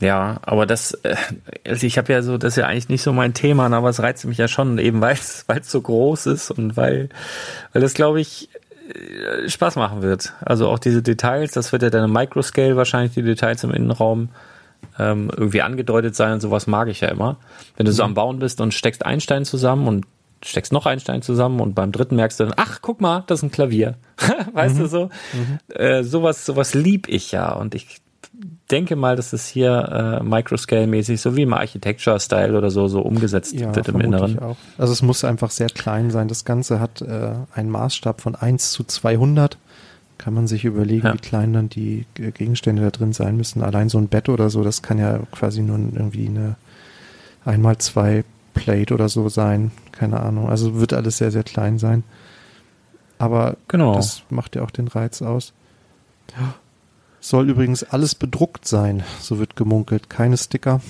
Ja, aber das, äh, also ich habe ja so, das ist ja eigentlich nicht so mein Thema, aber es reizt mich ja schon, eben weil es so groß ist und weil, weil das, glaube ich, äh, Spaß machen wird. Also auch diese Details, das wird ja dann im Microscale wahrscheinlich die Details im Innenraum ähm, irgendwie angedeutet sein und sowas mag ich ja immer. Wenn du so am mhm. Bauen bist und steckst einen Stein zusammen und steckst noch einen Stein zusammen und beim dritten merkst du dann, ach, guck mal, das ist ein Klavier. weißt mhm. du so? Mhm. Äh, sowas, sowas lieb ich ja und ich denke mal, dass es hier äh, Microscale-mäßig, so wie im Architecture-Style oder so, so umgesetzt ja, wird im Inneren. Auch. Also es muss einfach sehr klein sein. Das Ganze hat äh, einen Maßstab von 1 zu 200. Kann man sich überlegen, ja. wie klein dann die Gegenstände da drin sein müssen. Allein so ein Bett oder so, das kann ja quasi nur irgendwie eine einmal zwei Plate oder so sein. Keine Ahnung. Also wird alles sehr, sehr klein sein. Aber genau. das macht ja auch den Reiz aus. Ja. Soll übrigens alles bedruckt sein, so wird gemunkelt. Keine Sticker.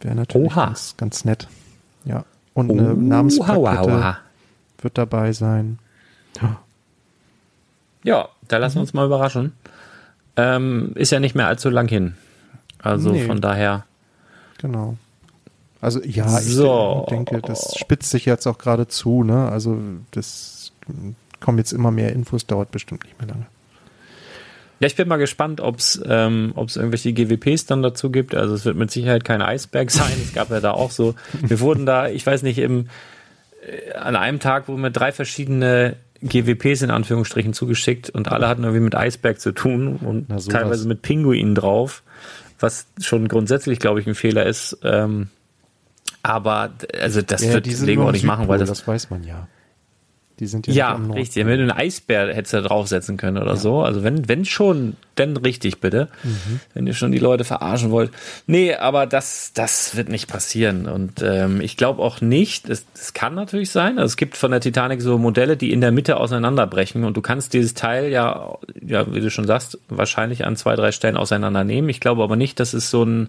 Wäre natürlich ganz, ganz nett. Ja. Und eine Namensplakette wird dabei sein. Ja, da lassen wir uns mal überraschen. Ähm, ist ja nicht mehr allzu lang hin. Also nee. von daher. Genau. Also ja, so. ich denke, das spitzt sich jetzt auch gerade zu, ne? Also das kommen jetzt immer mehr Infos, dauert bestimmt nicht mehr lange. Ja, ich bin mal gespannt, ob es ähm, ob's irgendwelche GWPs dann dazu gibt. Also es wird mit Sicherheit kein Eisberg sein. Es gab ja da auch so, wir wurden da, ich weiß nicht, im, äh, an einem Tag wurden mir drei verschiedene GWPs in Anführungsstrichen zugeschickt und alle hatten irgendwie mit Eisberg zu tun und teilweise mit Pinguinen drauf, was schon grundsätzlich, glaube ich, ein Fehler ist. Ähm, aber also das ja, wird Lego auch nicht machen, weil das, das weiß man ja. Die sind ja, ja richtig. Wenn du einen Eisbär hättest da draufsetzen können oder ja. so. Also wenn, wenn schon, dann richtig bitte. Mhm. Wenn ihr schon die Leute verarschen wollt. Nee, aber das, das wird nicht passieren. Und ähm, ich glaube auch nicht, es, es kann natürlich sein. Also es gibt von der Titanic so Modelle, die in der Mitte auseinanderbrechen. Und du kannst dieses Teil ja, ja, wie du schon sagst, wahrscheinlich an zwei, drei Stellen auseinandernehmen. Ich glaube aber nicht, dass es so ein,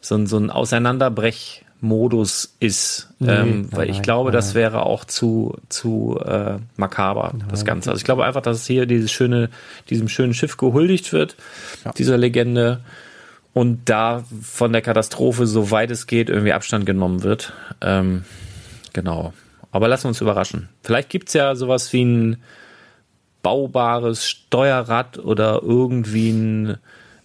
so ein, so ein Auseinanderbrechen Modus ist, nee, ähm, weil nein, ich glaube, nein. das wäre auch zu zu äh, makaber nein, das Ganze. Also ich glaube einfach, dass hier dieses schöne, diesem schönen Schiff gehuldigt wird, ja. dieser Legende und da von der Katastrophe, soweit es geht, irgendwie Abstand genommen wird. Ähm, genau. Aber lassen wir uns überraschen. Vielleicht gibt's ja sowas wie ein baubares Steuerrad oder irgendwie ein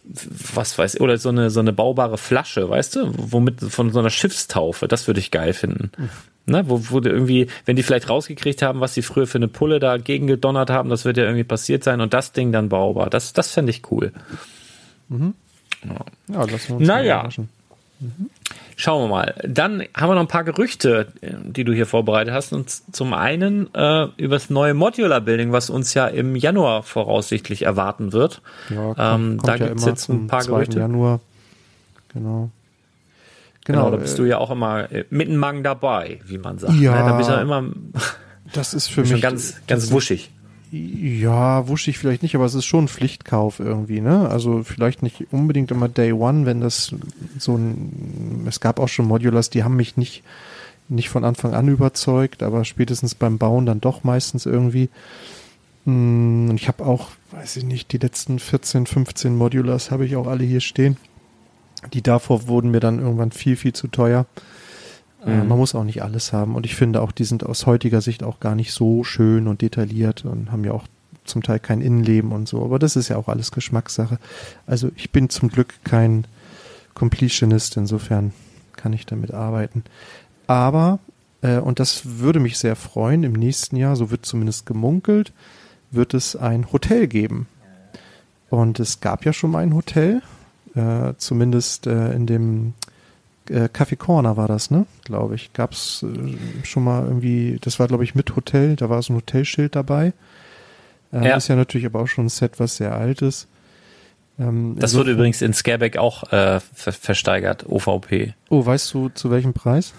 was weiß ich, oder so eine, so eine baubare Flasche, weißt du, womit von so einer Schiffstaufe, das würde ich geil finden. Mhm. Ne, wo, wo irgendwie, wenn die vielleicht rausgekriegt haben, was sie früher für eine Pulle dagegen gedonnert haben, das wird ja irgendwie passiert sein und das Ding dann baubar. Das, das fände ich cool. Mhm. Ja, ja lassen wir uns naja. überraschen. Mhm. Schauen wir mal. Dann haben wir noch ein paar Gerüchte, die du hier vorbereitet hast. Und zum einen äh, über das neue Modular Building, was uns ja im Januar voraussichtlich erwarten wird. Ja, kommt, ähm, da ja gibt es jetzt ein paar Gerüchte. Januar. Genau. Genau, genau da bist äh, du ja auch immer äh, mit dem Mang dabei, wie man sagt. Ja, ne? da bist du ja immer. Das ist für mich ganz, ganz wuschig. Ja, wuschig vielleicht nicht, aber es ist schon ein Pflichtkauf irgendwie, ne? Also vielleicht nicht unbedingt immer Day One, wenn das so ein, es gab auch schon Modulars, die haben mich nicht, nicht von Anfang an überzeugt, aber spätestens beim Bauen dann doch meistens irgendwie. Hm, und ich habe auch, weiß ich nicht, die letzten 14, 15 Modulars habe ich auch alle hier stehen. Die davor wurden mir dann irgendwann viel, viel zu teuer. Äh, mhm. Man muss auch nicht alles haben. Und ich finde auch, die sind aus heutiger Sicht auch gar nicht so schön und detailliert und haben ja auch zum Teil kein Innenleben und so. Aber das ist ja auch alles Geschmackssache. Also ich bin zum Glück kein Completionist, insofern kann ich damit arbeiten. Aber, äh, und das würde mich sehr freuen, im nächsten Jahr, so wird zumindest gemunkelt, wird es ein Hotel geben. Und es gab ja schon mal ein Hotel, äh, zumindest äh, in dem äh, Café Corner war das, ne? Glaube ich. Gab es äh, schon mal irgendwie, das war glaube ich mit Hotel, da war so ein Hotelschild dabei. Äh, ja. Ist ja natürlich aber auch schon ein Set, was sehr alt ist. Ähm, das wurde übrigens in Scareback auch äh, ver versteigert, OVP. Oh, weißt du zu welchem Preis?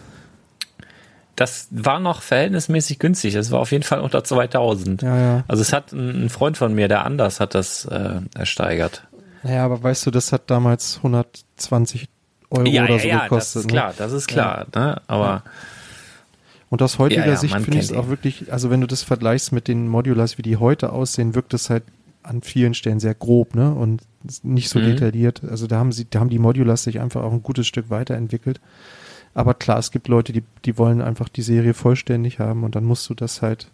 Das war noch verhältnismäßig günstig. Es war auf jeden Fall unter 2000. Ja, ja. Also es hat ein, ein Freund von mir, der anders hat das äh, ersteigert. Naja, aber weißt du, das hat damals 120 Euro ja, oder so ja, gekostet. Das ist ne? klar, das ist klar. Ja. Ne? Aber und aus heutiger Sicht finde ich es auch wirklich, also wenn du das vergleichst mit den Modulars, wie die heute aussehen, wirkt es halt an vielen Stellen sehr grob, ne? Und nicht so mhm. detailliert. Also da haben sie, da haben die Modulars sich einfach auch ein gutes Stück weiterentwickelt. Aber klar, es gibt Leute, die, die wollen einfach die Serie vollständig haben und dann musst du das halt,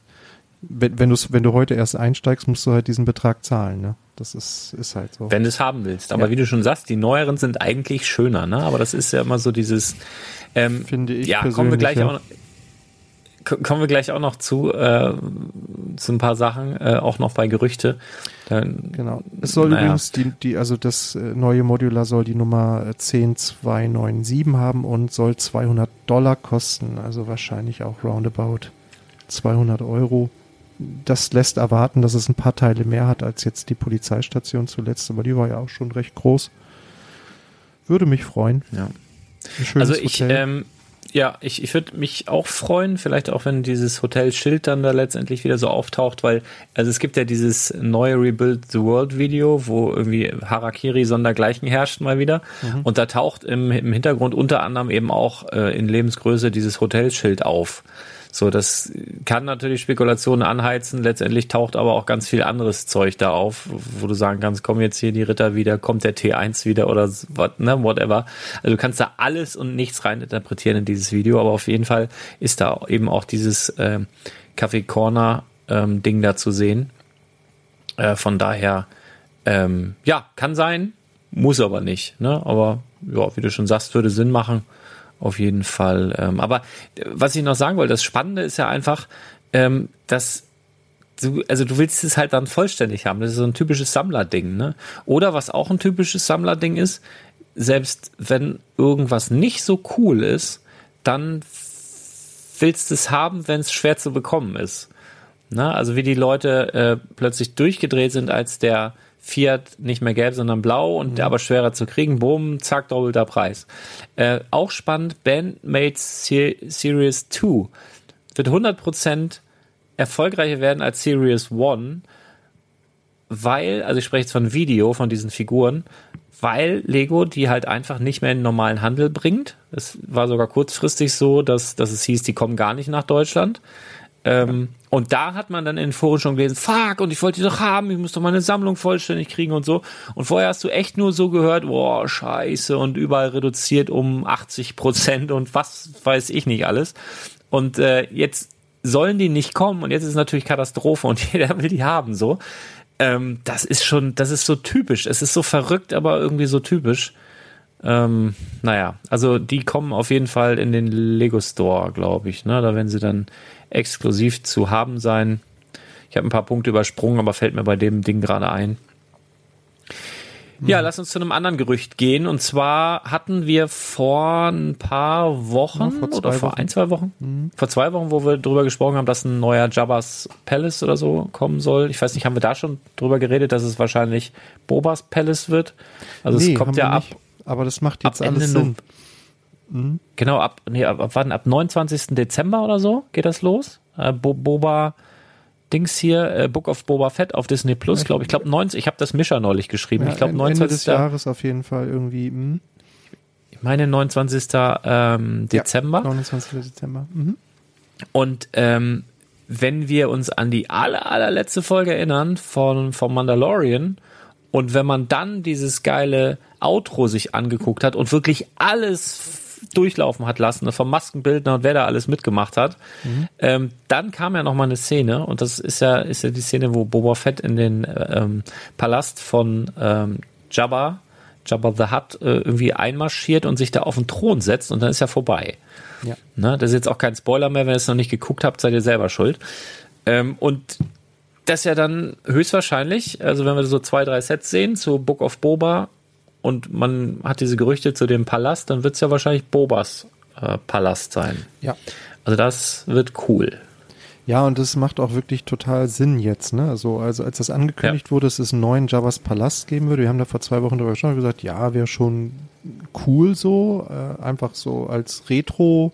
wenn, wenn du wenn du heute erst einsteigst, musst du halt diesen Betrag zahlen, ne? Das ist, ist halt so. Wenn du es haben willst. Aber ja. wie du schon sagst, die neueren sind eigentlich schöner, ne? Aber das ist ja immer so dieses, ähm, finde ich. Ja, kommen wir gleich ja. auch kommen wir gleich auch noch zu, äh, zu ein paar Sachen, äh, auch noch bei Gerüchte. Dann, genau. Es soll naja. übrigens die, die, also das äh, neue Modular soll die Nummer 10297 äh, haben und soll 200 Dollar kosten, also wahrscheinlich auch roundabout 200 Euro. Das lässt erwarten, dass es ein paar Teile mehr hat als jetzt die Polizeistation zuletzt, aber die war ja auch schon recht groß. Würde mich freuen. Ja. also ich, ähm, ja, ich, ich würde mich auch freuen, vielleicht auch wenn dieses Hotel-Schild dann da letztendlich wieder so auftaucht, weil, also es gibt ja dieses neue Rebuild the World Video, wo irgendwie Harakiri sondergleichen herrscht mal wieder. Mhm. Und da taucht im, im Hintergrund unter anderem eben auch äh, in Lebensgröße dieses Hotelschild auf. So, das kann natürlich Spekulationen anheizen. Letztendlich taucht aber auch ganz viel anderes Zeug da auf, wo du sagen kannst, kommen jetzt hier die Ritter wieder, kommt der T1 wieder oder what, ne, whatever. Also du kannst da alles und nichts reininterpretieren in dieses Video, aber auf jeden Fall ist da eben auch dieses äh, Café Corner ähm, Ding da zu sehen. Äh, von daher, ähm, ja, kann sein, muss aber nicht. Ne? Aber ja, wie du schon sagst, würde Sinn machen auf jeden Fall. Ähm, aber äh, was ich noch sagen wollte, das Spannende ist ja einfach, ähm, dass du, also du willst es halt dann vollständig haben. Das ist so ein typisches Sammlerding, ne? Oder was auch ein typisches Sammlerding ist, selbst wenn irgendwas nicht so cool ist, dann willst du es haben, wenn es schwer zu bekommen ist. Ne? Also wie die Leute äh, plötzlich durchgedreht sind, als der Fiat nicht mehr gelb, sondern blau und mhm. der aber schwerer zu kriegen. Boom, zack, doppelter Preis. Äh, auch spannend, Bandmates Series 2 wird 100% erfolgreicher werden als Series 1, weil, also ich spreche jetzt von Video, von diesen Figuren, weil Lego die halt einfach nicht mehr in den normalen Handel bringt. Es war sogar kurzfristig so, dass, dass es hieß, die kommen gar nicht nach Deutschland. Ähm, und da hat man dann in den Foren schon gelesen, fuck, und ich wollte die doch haben, ich muss doch meine Sammlung vollständig kriegen und so. Und vorher hast du echt nur so gehört, boah, scheiße, und überall reduziert um 80 Prozent und was weiß ich nicht alles. Und äh, jetzt sollen die nicht kommen und jetzt ist natürlich Katastrophe und jeder will die haben, so. Ähm, das ist schon, das ist so typisch. Es ist so verrückt, aber irgendwie so typisch. Ähm, naja, also die kommen auf jeden Fall in den Lego Store, glaube ich. Ne? Da werden sie dann exklusiv zu haben sein. Ich habe ein paar Punkte übersprungen, aber fällt mir bei dem Ding gerade ein. Ja, hm. lass uns zu einem anderen Gerücht gehen. Und zwar hatten wir vor ein paar Wochen ja, vor oder vor Wochen. ein, zwei Wochen, mhm. vor zwei Wochen, wo wir darüber gesprochen haben, dass ein neuer Jabba's Palace oder so kommen soll. Ich weiß nicht, haben wir da schon drüber geredet, dass es wahrscheinlich Bobas Palace wird? Also nee, es kommt ja ab. Nicht, aber das macht jetzt alles Ende Sinn. Mhm. Genau, ab, nee, ab, ab wann? Ab 29. Dezember oder so geht das los? Äh, Bo Boba Dings hier, äh, Book of Boba Fett auf Disney Plus, glaube ich. Ich glaube 90, ich habe das Mischer neulich geschrieben. Ja, ich glaube 29. Ende des Jahres auf jeden Fall irgendwie. Mh. Hm? Ich meine 29. Ähm, Dezember. Ja, 29. Dezember. Mhm. Und ähm, wenn wir uns an die aller, allerletzte Folge erinnern von vom Mandalorian und wenn man dann dieses geile Outro sich angeguckt hat und wirklich alles durchlaufen hat lassen, ne, vom Maskenbildner und wer da alles mitgemacht hat. Mhm. Ähm, dann kam ja noch mal eine Szene und das ist ja ist ja die Szene, wo Boba Fett in den ähm, Palast von ähm, Jabba, Jabba the Hutt äh, irgendwie einmarschiert und sich da auf den Thron setzt und dann ist ja vorbei. Ja. Ne, das ist jetzt auch kein Spoiler mehr, wenn ihr es noch nicht geguckt habt, seid ihr selber schuld. Ähm, und das ja dann höchstwahrscheinlich, also wenn wir so zwei, drei Sets sehen zu Book of Boba, und man hat diese Gerüchte zu dem Palast, dann wird es ja wahrscheinlich Bobas äh, Palast sein. Ja. Also das wird cool. Ja, und das macht auch wirklich total Sinn jetzt, ne? Also, also als das angekündigt ja. wurde, dass es einen neuen Javas Palast geben würde, wir haben da vor zwei Wochen drüber gesprochen gesagt, ja, wäre schon cool so, äh, einfach so als Retro-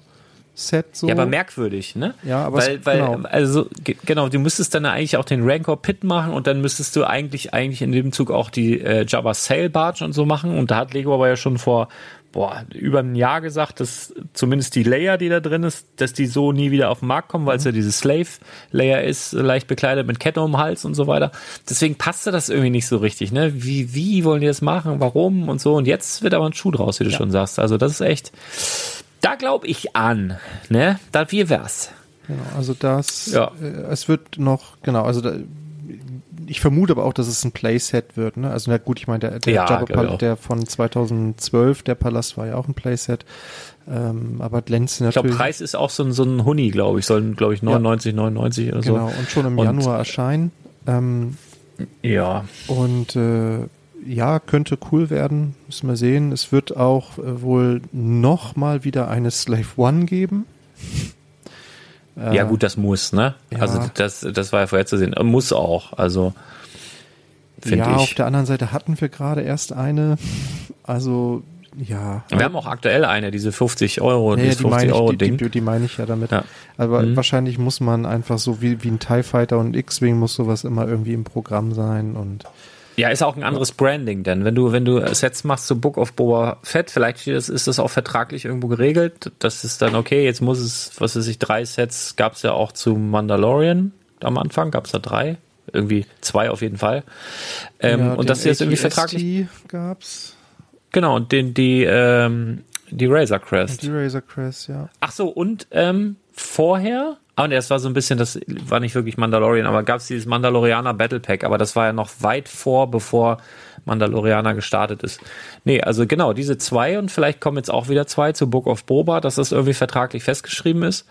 Set so. Ja, aber merkwürdig, ne? Ja, aber weil, weil genau. also genau, du müsstest dann eigentlich auch den Rancor Pit machen und dann müsstest du eigentlich eigentlich in dem Zug auch die äh, Jabba Sail Barge und so machen und da hat Lego aber ja schon vor boah, über ein Jahr gesagt, dass zumindest die Layer, die da drin ist, dass die so nie wieder auf den Markt kommen, weil es mhm. ja dieses Slave Layer ist, leicht bekleidet mit Kette um den Hals und so weiter. Deswegen passte das irgendwie nicht so richtig, ne? Wie wie wollen die das machen? Warum und so und jetzt wird aber ein Schuh draus, wie du ja. schon sagst. Also das ist echt da glaube ich an, ne? Da wie wär's. Genau, also das, ja. äh, es wird noch, genau, also da, ich vermute aber auch, dass es ein Playset wird. Ne? Also na gut, ich meine, der, der, ja, Jabba der von 2012, der Palast war ja auch ein Playset. Ähm, aber glänzt natürlich. Ich glaube, Preis ist auch so ein, so ein Huni, glaube ich. Sollen, glaube ich, 99, ja. 99 oder so. Genau, und schon im und, Januar erscheinen. Ähm, ja. Und äh, ja, könnte cool werden. Müssen wir sehen. Es wird auch äh, wohl noch mal wieder eine Slave One geben. ja, äh, gut, das muss, ne? Ja. Also das, das war ja vorher zu sehen. Muss auch. Also ja, ich. auf der anderen Seite hatten wir gerade erst eine. Also ja. Wir haben auch aktuell eine, diese 50 Euro, ja, die 50 Euro ich, Ding. Die, die, die meine ich ja damit. Ja. Aber mhm. wahrscheinlich muss man einfach so wie, wie ein TIE Fighter und X-Wing muss sowas immer irgendwie im Programm sein und ja, ist auch ein anderes Branding, denn wenn du, wenn du Sets machst zu Book of Boba Fett, vielleicht ist das auch vertraglich irgendwo geregelt. Das ist dann okay, jetzt muss es, was weiß ich, drei Sets gab es ja auch zu Mandalorian am Anfang, gab es da drei. Irgendwie zwei auf jeden Fall. Ähm, ja, und das ist jetzt irgendwie vertraglich. gab's. Genau, und den, die, ähm, die Razor Crest. Die Razor Crest, ja. Ach so, und ähm, vorher, ah, und das war so ein bisschen, das war nicht wirklich Mandalorian, aber gab es dieses Mandalorianer Battle Pack, aber das war ja noch weit vor, bevor Mandalorianer gestartet ist. Nee, also genau, diese zwei und vielleicht kommen jetzt auch wieder zwei zu Book of Boba, dass das irgendwie vertraglich festgeschrieben ist.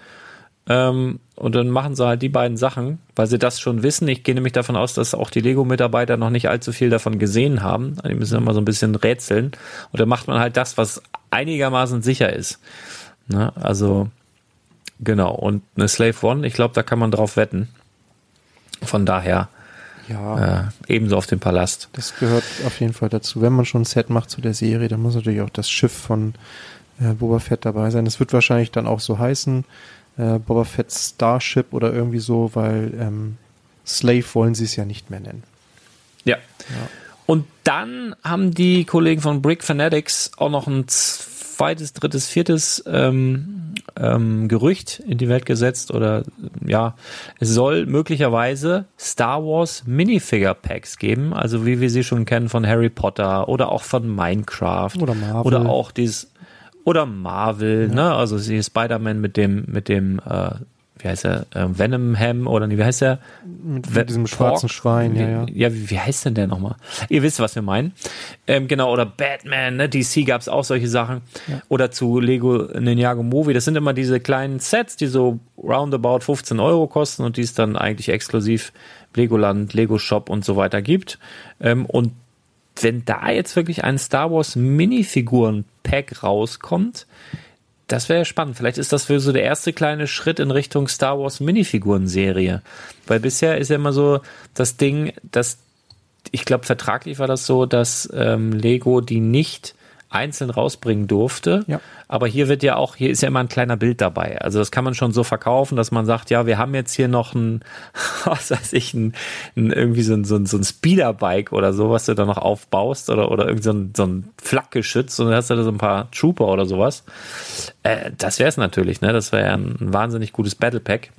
Ähm, und dann machen sie halt die beiden Sachen, weil sie das schon wissen. Ich gehe nämlich davon aus, dass auch die Lego-Mitarbeiter noch nicht allzu viel davon gesehen haben. Die müssen immer so ein bisschen rätseln. Und dann macht man halt das, was einigermaßen sicher ist. Ne? Also, genau. Und eine Slave One, ich glaube, da kann man drauf wetten. Von daher, ja. Äh, ebenso auf dem Palast. Das gehört auf jeden Fall dazu. Wenn man schon ein Set macht zu der Serie, dann muss natürlich auch das Schiff von äh, Boba Fett dabei sein. Das wird wahrscheinlich dann auch so heißen äh, Boba Fett Starship oder irgendwie so, weil ähm, Slave wollen sie es ja nicht mehr nennen. Ja. ja. Und dann haben die Kollegen von Brick Fanatics auch noch ein zweites, drittes, viertes ähm, ähm, Gerücht in die Welt gesetzt oder ja, es soll möglicherweise Star Wars Minifigure Packs geben, also wie wir sie schon kennen von Harry Potter oder auch von Minecraft oder Marvel oder auch dieses oder Marvel, ja. ne? Also sie Spider-Man mit dem, mit dem, äh, wie heißt er, äh, Venom Ham oder wie heißt er? Mit, mit diesem schwarzen Schwein, ja, ja. Ja, wie, wie heißt denn der nochmal? Ihr wisst, was wir meinen. Ähm, genau, oder Batman, ne? DC gab's auch solche Sachen. Ja. Oder zu Lego Ninjago Movie. Das sind immer diese kleinen Sets, die so roundabout 15 Euro kosten und die es dann eigentlich exklusiv Legoland, Lego Shop und so weiter gibt. Ähm, und wenn da jetzt wirklich ein Star Wars Minifiguren-Pack rauskommt, das wäre ja spannend. Vielleicht ist das für so der erste kleine Schritt in Richtung Star Wars Minifiguren-Serie. Weil bisher ist ja immer so das Ding, dass ich glaube, vertraglich war das so, dass ähm, Lego die nicht einzeln rausbringen durfte. Ja. Aber hier wird ja auch, hier ist ja immer ein kleiner Bild dabei. Also das kann man schon so verkaufen, dass man sagt, ja, wir haben jetzt hier noch ein, was weiß ich, ein, ein irgendwie so ein, so ein, so ein Speederbike oder so, was du da noch aufbaust oder, oder irgendwie so ein, so ein Flakgeschütz und dann hast du da so ein paar Trooper oder sowas. Äh, das wäre es natürlich, ne? Das wäre ja ein, ein wahnsinnig gutes Battle Pack.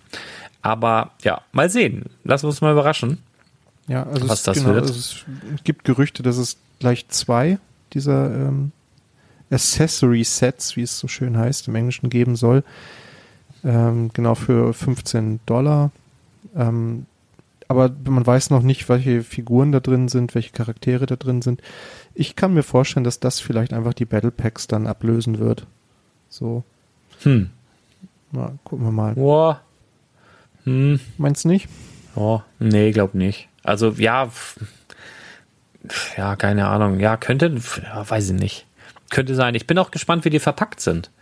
Aber ja, mal sehen. Lass uns mal überraschen. Ja, also was es, das genau, wird. Also es gibt Gerüchte, dass es gleich zwei dieser ähm, Accessory Sets, wie es so schön heißt, im Englischen geben soll. Ähm, genau für 15 Dollar. Ähm, aber man weiß noch nicht, welche Figuren da drin sind, welche Charaktere da drin sind. Ich kann mir vorstellen, dass das vielleicht einfach die Battle Packs dann ablösen wird. So. Hm. Na, gucken wir mal. Boah. Hm. Meinst du nicht? Oh, nee, glaub nicht. Also, ja, ja, keine Ahnung. Ja, könnte, ja, weiß ich nicht. Könnte sein. Ich bin auch gespannt, wie die verpackt sind.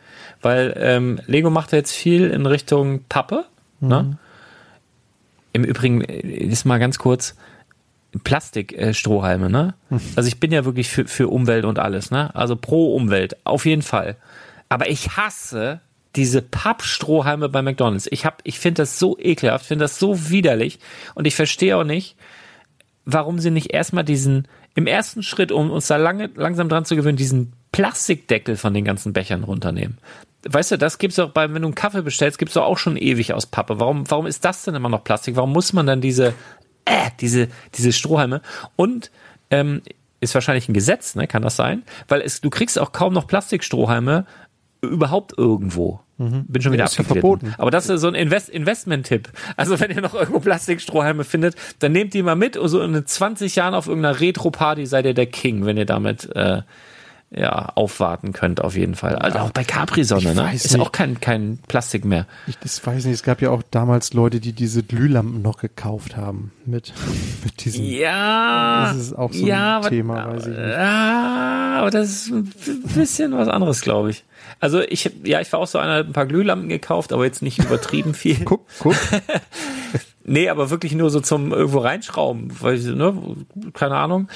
Weil ähm, Lego macht ja jetzt viel in Richtung Pappe. Mhm. Ne? Im Übrigen, äh, ist mal ganz kurz, Plastikstrohhalme, äh, ne? Mhm. Also ich bin ja wirklich für, für Umwelt und alles, ne? Also pro Umwelt, auf jeden Fall. Aber ich hasse diese Pappstrohhalme bei McDonalds. Ich hab, ich finde das so ekelhaft, finde das so widerlich und ich verstehe auch nicht, warum sie nicht erstmal diesen, im ersten Schritt, um uns da lange, langsam dran zu gewöhnen, diesen Plastikdeckel von den ganzen Bechern runternehmen. Weißt du, das gibt's auch bei, wenn du einen Kaffee bestellst, gibt's doch auch schon ewig aus Pappe. Warum, warum ist das denn immer noch Plastik? Warum muss man dann diese, äh, diese, diese Strohhalme? Und, ähm, ist wahrscheinlich ein Gesetz, ne? Kann das sein? Weil es, du kriegst auch kaum noch Plastikstrohhalme überhaupt irgendwo. Mhm. Bin schon wieder ja, verboten. Aber das ist so ein Invest Investment-Tipp. Also wenn ihr noch irgendwo Plastikstrohhalme findet, dann nehmt die mal mit und so in 20 Jahren auf irgendeiner Retro-Party seid ihr der King, wenn ihr damit äh, ja, aufwarten könnt, auf jeden Fall. Also auch bei Capri-Sonne, ne? Ist nicht. auch kein, kein Plastik mehr. Ich das weiß nicht. Es gab ja auch damals Leute, die diese Glühlampen noch gekauft haben. Mit, mit diesen. Ja. Das ist auch so ja, ein Thema, weiß ich nicht. Ja, aber das ist ein bisschen was anderes, glaube ich. Also ich, ja, ich war auch so einer, ein paar Glühlampen gekauft, aber jetzt nicht übertrieben viel. guck, guck. nee, aber wirklich nur so zum irgendwo reinschrauben, weil, ne, keine Ahnung.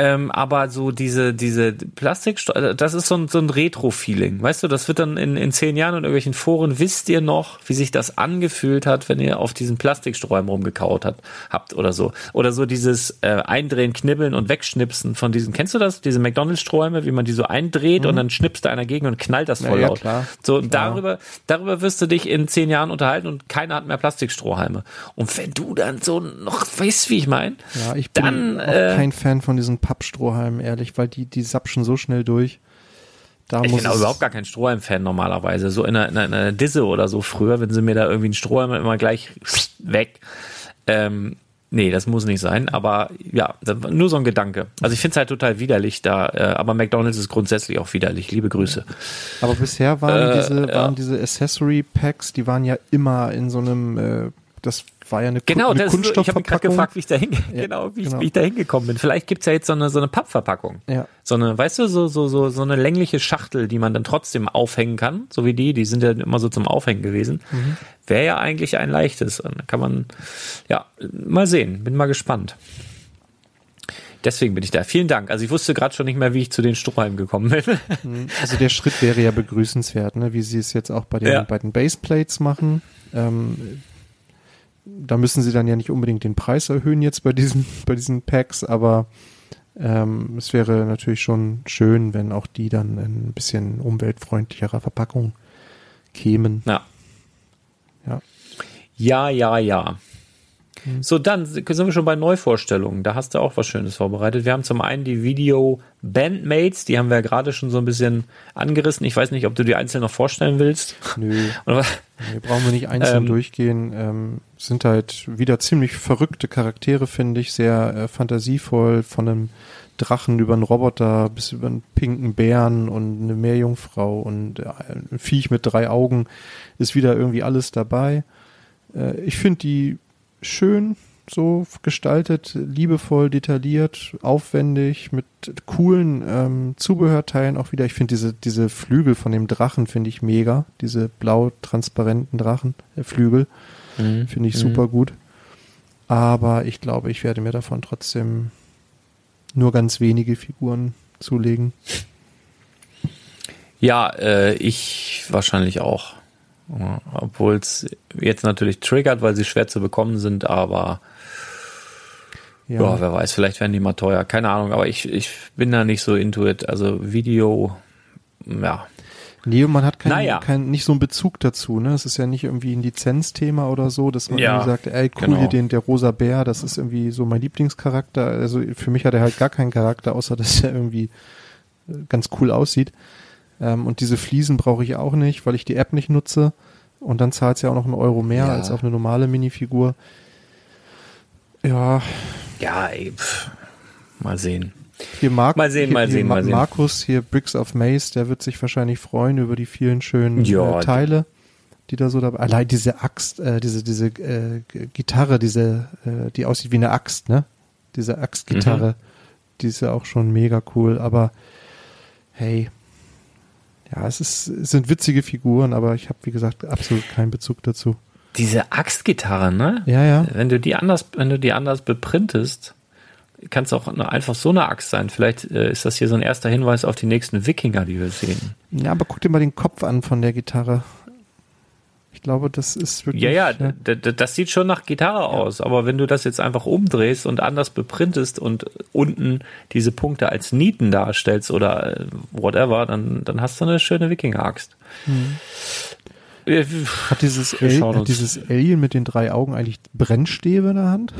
Ähm, aber so diese, diese Plastik, äh, das ist so ein, so ein Retro-Feeling. Weißt du, das wird dann in, in zehn Jahren in irgendwelchen Foren, wisst ihr noch, wie sich das angefühlt hat, wenn ihr auf diesen Plastiksträumen rumgekaut habt, habt oder so. Oder so dieses äh, Eindrehen, Knibbeln und Wegschnipsen von diesen, kennst du das? Diese McDonalds-Sträume, wie man die so eindreht mhm. und dann schnippst da einer gegen und knallt das voll ja, laut. Ja, so, und darüber, darüber wirst du dich in zehn Jahren unterhalten und keiner hat mehr Plastikstrohhalme. Und wenn du dann so noch weißt, wie ich meine, ja, ich bin dann, auch äh, kein Fan von diesen Pappstrohhalmen, ehrlich, weil die, die sapschen so schnell durch. Da ich bin auch überhaupt gar kein Strohhalm-Fan normalerweise. So in einer, in einer Disse oder so früher, wenn sie mir da irgendwie einen Strohhalm immer gleich weg. Ähm, nee, das muss nicht sein, aber ja, nur so ein Gedanke. Also ich finde es halt total widerlich da, äh, aber McDonalds ist grundsätzlich auch widerlich. Liebe Grüße. Aber bisher waren äh, diese, waren ja. diese Accessory Packs, die waren ja immer in so einem, äh, das war ja eine, genau, eine das Kunststoffverpackung. ich habe gerade gefragt, wie ich da ja, genau, wie, genau. Ich, wie ich da hingekommen bin. Vielleicht gibt's ja jetzt so eine, so eine Pappverpackung. Ja. So eine, weißt du, so, so, so, so eine längliche Schachtel, die man dann trotzdem aufhängen kann, so wie die, die sind ja immer so zum Aufhängen gewesen. Mhm. Wäre ja eigentlich ein leichtes. Dann kann man, ja, mal sehen. Bin mal gespannt. Deswegen bin ich da. Vielen Dank. Also ich wusste gerade schon nicht mehr, wie ich zu den Strohhalmen gekommen bin. Mhm. Also der Schritt wäre ja begrüßenswert, ne? wie sie es jetzt auch bei den, ja. bei den Baseplates machen. Ähm, da müssen sie dann ja nicht unbedingt den Preis erhöhen jetzt bei diesen, bei diesen Packs, aber ähm, es wäre natürlich schon schön, wenn auch die dann in ein bisschen umweltfreundlicherer Verpackung kämen. Ja. Ja. Ja, ja, ja. Mhm. So, dann sind wir schon bei Neuvorstellungen. Da hast du auch was Schönes vorbereitet. Wir haben zum einen die Video Bandmates, die haben wir ja gerade schon so ein bisschen angerissen. Ich weiß nicht, ob du die einzeln noch vorstellen willst. Nö. nee, brauchen wir nicht einzeln ähm, durchgehen. Ähm, sind halt wieder ziemlich verrückte Charaktere, finde ich. Sehr äh, fantasievoll von einem Drachen über einen Roboter bis über einen pinken Bären und eine Meerjungfrau und äh, ein Viech mit drei Augen ist wieder irgendwie alles dabei. Äh, ich finde die schön so gestaltet, liebevoll, detailliert, aufwendig, mit coolen ähm, Zubehörteilen auch wieder. Ich finde diese, diese Flügel von dem Drachen finde ich mega. Diese blau transparenten Drachen, äh, Flügel, mhm. finde ich mhm. super gut. Aber ich glaube, ich werde mir davon trotzdem nur ganz wenige Figuren zulegen. Ja, äh, ich wahrscheinlich auch. Obwohl es jetzt natürlich triggert, weil sie schwer zu bekommen sind, aber ja. ja. wer weiß, vielleicht werden die mal teuer. Keine Ahnung, aber ich, ich bin da nicht so intuit. Also Video, ja. Nee, man hat kein, naja. kein, nicht so einen Bezug dazu, ne? Es ist ja nicht irgendwie ein Lizenzthema oder so, dass man ja, irgendwie sagt, ey, cool, genau. den, der rosa Bär, das ist irgendwie so mein Lieblingscharakter. Also für mich hat er halt gar keinen Charakter, außer dass er irgendwie ganz cool aussieht. Ähm, und diese Fliesen brauche ich auch nicht, weil ich die App nicht nutze. Und dann zahlt es ja auch noch einen Euro mehr ja. als auf eine normale Minifigur. Ja. Ja, ey, pff. mal sehen. Hier Mark, mal sehen, hier, mal sehen, mal sehen. Markus, hier Bricks of Maze, der wird sich wahrscheinlich freuen über die vielen schönen ja, äh, Teile, die da so dabei. Allein diese Axt, äh, diese diese äh, Gitarre, diese, äh, die aussieht wie eine Axt, ne? Diese Axtgitarre, mhm. die ist ja auch schon mega cool. Aber hey, ja, es, ist, es sind witzige Figuren, aber ich habe, wie gesagt, absolut keinen Bezug dazu. Diese Axtgitarre, ne? Ja, ja. Wenn du die anders, wenn du die anders beprintest, kann es auch einfach so eine Axt sein. Vielleicht äh, ist das hier so ein erster Hinweis auf die nächsten Wikinger, die wir sehen. Ja, aber guck dir mal den Kopf an von der Gitarre. Ich glaube, das ist wirklich. Ja, ja, ja. das sieht schon nach Gitarre ja. aus, aber wenn du das jetzt einfach umdrehst und anders beprintest und unten diese Punkte als Nieten darstellst oder äh, whatever, dann, dann hast du eine schöne Wikinger-Axt. Hm. Hat dieses, El hat dieses Alien mit den drei Augen eigentlich Brennstäbe in der Hand?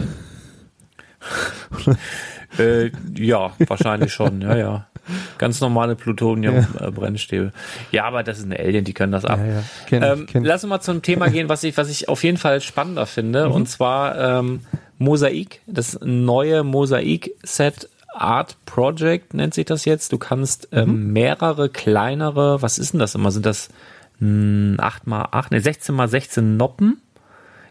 äh, ja, wahrscheinlich schon, ja, ja. Ganz normale Plutonium-Brennstäbe. Ja. ja. aber das ist eine Alien, die können das ab. Ja, ja. Kenn, ähm, kenn. Lass uns mal zum Thema gehen, was ich, was ich auf jeden Fall spannender finde. Mhm. Und zwar ähm, Mosaik, das neue Mosaik-Set Art Project nennt sich das jetzt. Du kannst ähm, mhm. mehrere kleinere, was ist denn das immer? Sind das mh, 8 mal 8, ne, 16 mal 16 Noppen?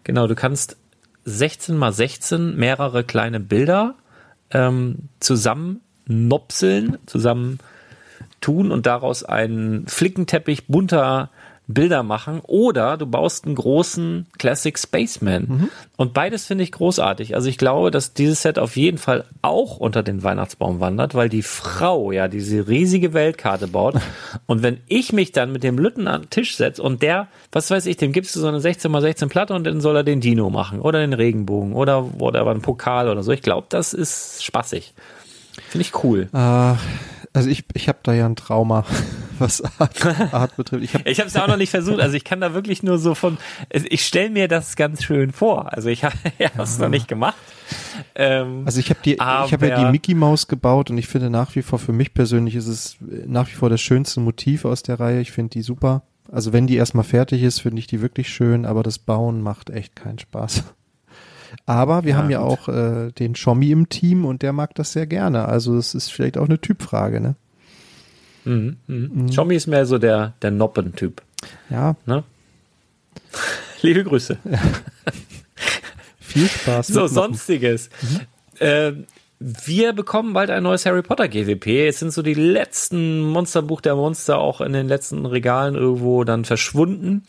Genau, du kannst 16 mal 16 mehrere kleine Bilder ähm, zusammen nopseln, zusammen tun und daraus einen Flickenteppich bunter Bilder machen oder du baust einen großen Classic Spaceman. Mhm. Und beides finde ich großartig. Also ich glaube, dass dieses Set auf jeden Fall auch unter den Weihnachtsbaum wandert, weil die Frau ja diese riesige Weltkarte baut. Und wenn ich mich dann mit dem Lütten an den Tisch setze und der, was weiß ich, dem gibst du so eine 16 x 16 Platte und dann soll er den Dino machen oder den Regenbogen oder oder einen Pokal oder so. Ich glaube, das ist spaßig. Finde ich cool. Uh, also ich, ich habe da ja ein Trauma, was Art, Art betrifft. Ich habe ich es auch noch nicht versucht. Also ich kann da wirklich nur so von, ich stelle mir das ganz schön vor. Also ich habe es ja. noch nicht gemacht. Ähm, also ich habe die, ich habe ja die Mickey Maus gebaut und ich finde nach wie vor für mich persönlich ist es nach wie vor das schönste Motiv aus der Reihe. Ich finde die super. Also wenn die erstmal fertig ist, finde ich die wirklich schön, aber das Bauen macht echt keinen Spaß. Aber wir ja, haben ja gut. auch äh, den Schommi im Team und der mag das sehr gerne. Also es ist vielleicht auch eine Typfrage, ne? Mhm, mhm. Mhm. Schommi ist mehr so der, der Noppen-Typ. Ja. Ne? Liebe Grüße. Ja. Viel Spaß. So, sonstiges. Mhm. Äh, wir bekommen bald ein neues Harry Potter GWP. Es sind so die letzten Monsterbuch der Monster auch in den letzten Regalen irgendwo dann verschwunden.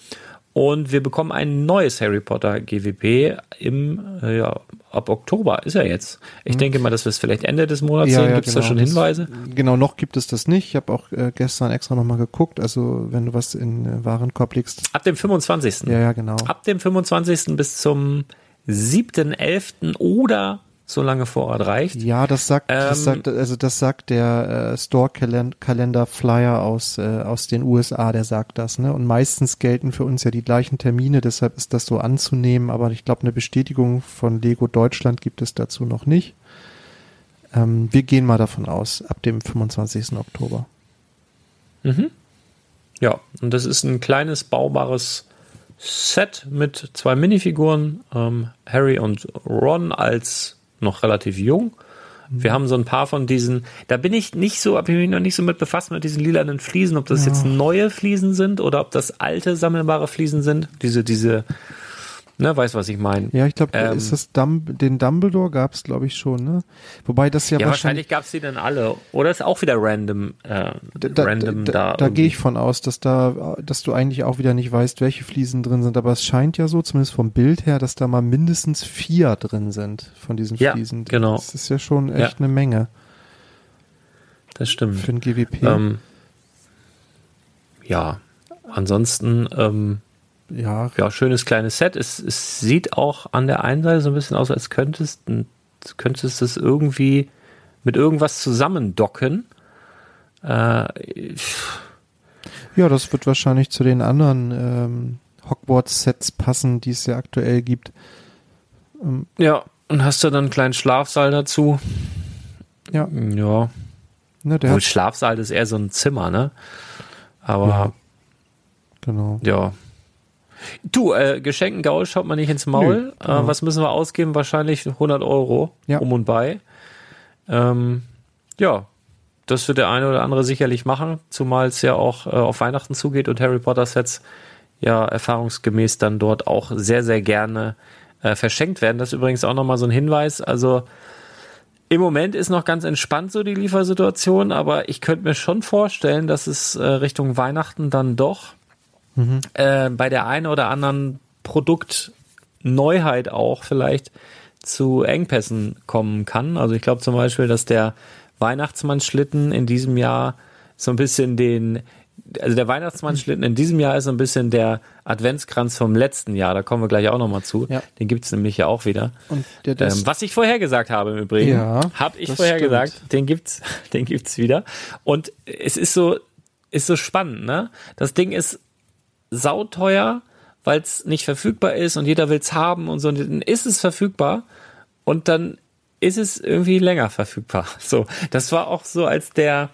Und wir bekommen ein neues Harry Potter GWP im, äh, ja, ab Oktober ist er jetzt. Ich hm. denke mal, dass wir es vielleicht Ende des Monats ja, sehen. Gibt es genau, da schon Hinweise? Das, genau, noch gibt es das nicht. Ich habe auch äh, gestern extra nochmal geguckt. Also, wenn du was in äh, Warenkorb legst. Ab dem 25. Ja, ja, genau. Ab dem 25. bis zum 7.11. oder so lange vor Ort reicht. Ja, das sagt, ähm, das sagt also das sagt der äh, Store-Kalender Flyer aus äh, aus den USA, der sagt das, ne? Und meistens gelten für uns ja die gleichen Termine, deshalb ist das so anzunehmen. Aber ich glaube, eine Bestätigung von Lego Deutschland gibt es dazu noch nicht. Ähm, wir gehen mal davon aus, ab dem 25. Oktober. Mhm. Ja, und das ist ein kleines baubares Set mit zwei Minifiguren, ähm, Harry und Ron als noch relativ jung. Wir haben so ein paar von diesen, da bin ich nicht so, habe ich mich noch nicht so mit befasst mit diesen lilanen Fliesen, ob das ja. jetzt neue Fliesen sind oder ob das alte sammelbare Fliesen sind. Diese, diese Ne, weißt was ich meine? Ja, ich glaube, ähm, ist das Dum den Dumbledore gab es, glaube ich, schon, ne? Wobei das ja, ja wahrscheinlich, wahrscheinlich gab es die dann alle. Oder ist auch wieder random, äh, da, random da. Da, da gehe ich von aus, dass da, dass du eigentlich auch wieder nicht weißt, welche Fliesen drin sind. Aber es scheint ja so, zumindest vom Bild her, dass da mal mindestens vier drin sind von diesen ja, Fliesen. Genau. Das ist ja schon echt ja. eine Menge. Das stimmt. Für ein GWP. Ähm, ja. Ansonsten, ähm, ja, ja, schönes kleines Set. Es, es sieht auch an der einen Seite so ein bisschen aus, als könntest, könntest du es irgendwie mit irgendwas zusammendocken. Äh, ja, das wird wahrscheinlich zu den anderen ähm, Hogwarts-Sets passen, die es ja aktuell gibt. Ähm, ja, und hast du dann einen kleinen Schlafsaal dazu? Ja. Ja. Ne, der Wohl Schlafsaal ist eher so ein Zimmer, ne? Aber. Ja, genau. Ja. Du, äh, Geschenken Gaul schaut man nicht ins Maul. Nö, genau. äh, was müssen wir ausgeben? Wahrscheinlich 100 Euro ja. um und bei. Ähm, ja, das wird der eine oder andere sicherlich machen, zumal es ja auch äh, auf Weihnachten zugeht und Harry Potter Sets ja erfahrungsgemäß dann dort auch sehr, sehr gerne äh, verschenkt werden. Das ist übrigens auch nochmal so ein Hinweis. Also im Moment ist noch ganz entspannt so die Liefersituation, aber ich könnte mir schon vorstellen, dass es äh, Richtung Weihnachten dann doch mhm. äh, bei der einen oder anderen Produktneuheit auch vielleicht zu Engpässen kommen kann. Also ich glaube zum Beispiel, dass der Weihnachtsmann-Schlitten in diesem Jahr so ein bisschen den, also der Weihnachtsmann-Schlitten in diesem Jahr ist so ein bisschen der Adventskranz vom letzten Jahr. Da kommen wir gleich auch nochmal zu. Ja. Den gibt's nämlich ja auch wieder. Und der, ähm, was ich vorher gesagt habe im Übrigen, ja, habe ich vorher stimmt. gesagt, den gibt's, den gibt's wieder. Und es ist so, ist so spannend, ne? Das Ding ist sauteuer, weil es nicht verfügbar ist und jeder will es haben und so. Und dann ist es verfügbar und dann ist es irgendwie länger verfügbar. So, das war auch so, als der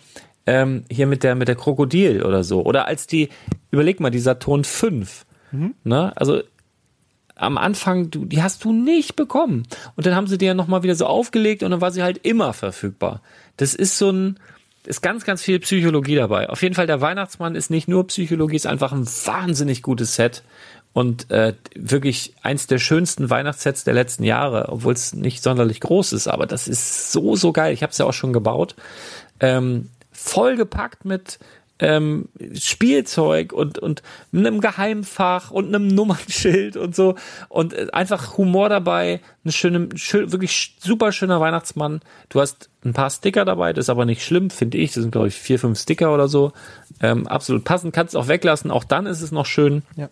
ähm, hier mit der, mit der Krokodil oder so. Oder als die, überleg mal, die Saturn 5. Mhm. Ne? Also am Anfang, du, die hast du nicht bekommen. Und dann haben sie die ja nochmal wieder so aufgelegt und dann war sie halt immer verfügbar. Das ist so ein, ist ganz, ganz viel Psychologie dabei. Auf jeden Fall, der Weihnachtsmann ist nicht nur Psychologie, ist einfach ein wahnsinnig gutes Set und äh, wirklich eins der schönsten Weihnachtssets der letzten Jahre, obwohl es nicht sonderlich groß ist, aber das ist so, so geil. Ich habe es ja auch schon gebaut. Ähm, vollgepackt mit ähm, Spielzeug und, und einem Geheimfach und einem Nummernschild und so und äh, einfach Humor dabei, eine schöne, schön, wirklich super schöner Weihnachtsmann. Du hast ein paar Sticker dabei, das ist aber nicht schlimm, finde ich. Das sind, glaube ich, vier, fünf Sticker oder so. Ähm, absolut passend, kannst es auch weglassen, auch dann ist es noch schön. Ja.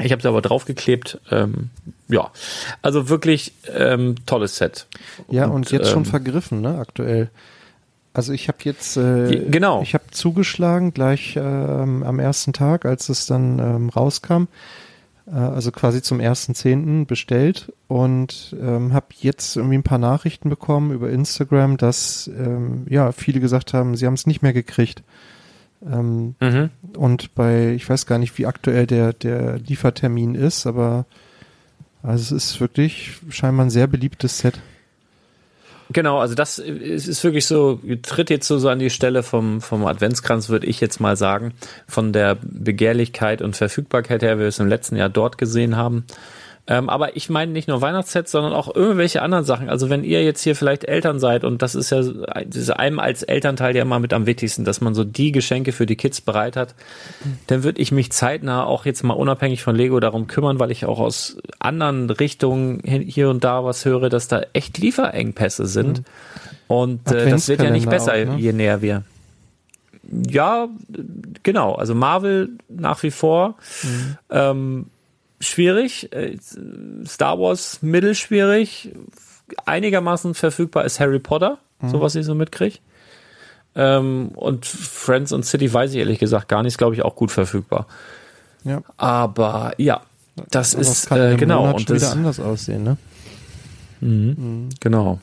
Ich habe es aber draufgeklebt. Ähm, ja, also wirklich ähm, tolles Set. Ja, und, und jetzt ähm, schon vergriffen, ne, aktuell. Also ich habe jetzt äh, genau. ich habe zugeschlagen gleich ähm, am ersten Tag, als es dann ähm, rauskam, also quasi zum ersten Zehnten bestellt und ähm, habe jetzt irgendwie ein paar Nachrichten bekommen über Instagram, dass ähm, ja viele gesagt haben, sie haben es nicht mehr gekriegt. Ähm, mhm. Und bei, ich weiß gar nicht, wie aktuell der der Liefertermin ist, aber also es ist wirklich scheinbar ein sehr beliebtes Set. Genau, also das ist wirklich so, tritt jetzt so, so an die Stelle vom, vom Adventskranz, würde ich jetzt mal sagen, von der Begehrlichkeit und Verfügbarkeit her, wie wir es im letzten Jahr dort gesehen haben. Ähm, aber ich meine nicht nur Weihnachtssets, sondern auch irgendwelche anderen Sachen. Also wenn ihr jetzt hier vielleicht Eltern seid und das ist ja das ist einem als Elternteil ja immer mit am wichtigsten, dass man so die Geschenke für die Kids bereit hat, dann würde ich mich zeitnah auch jetzt mal unabhängig von Lego darum kümmern, weil ich auch aus anderen Richtungen hier und da was höre, dass da echt Lieferengpässe sind. Mhm. Und äh, das wird ja nicht besser, auch, ne? je näher wir. Ja, genau. Also Marvel nach wie vor. Mhm. Ähm, schwierig. Äh, Star Wars mittelschwierig. Einigermaßen verfügbar ist Harry Potter, mhm. so was ich so mitkriege. Ähm, und Friends und City weiß ich ehrlich gesagt gar nicht, glaube ich auch gut verfügbar. Ja. Aber ja, das Aber ist kann äh, genau Monat und das wieder anders aussehen, ne? Mhm. Mhm. Genau.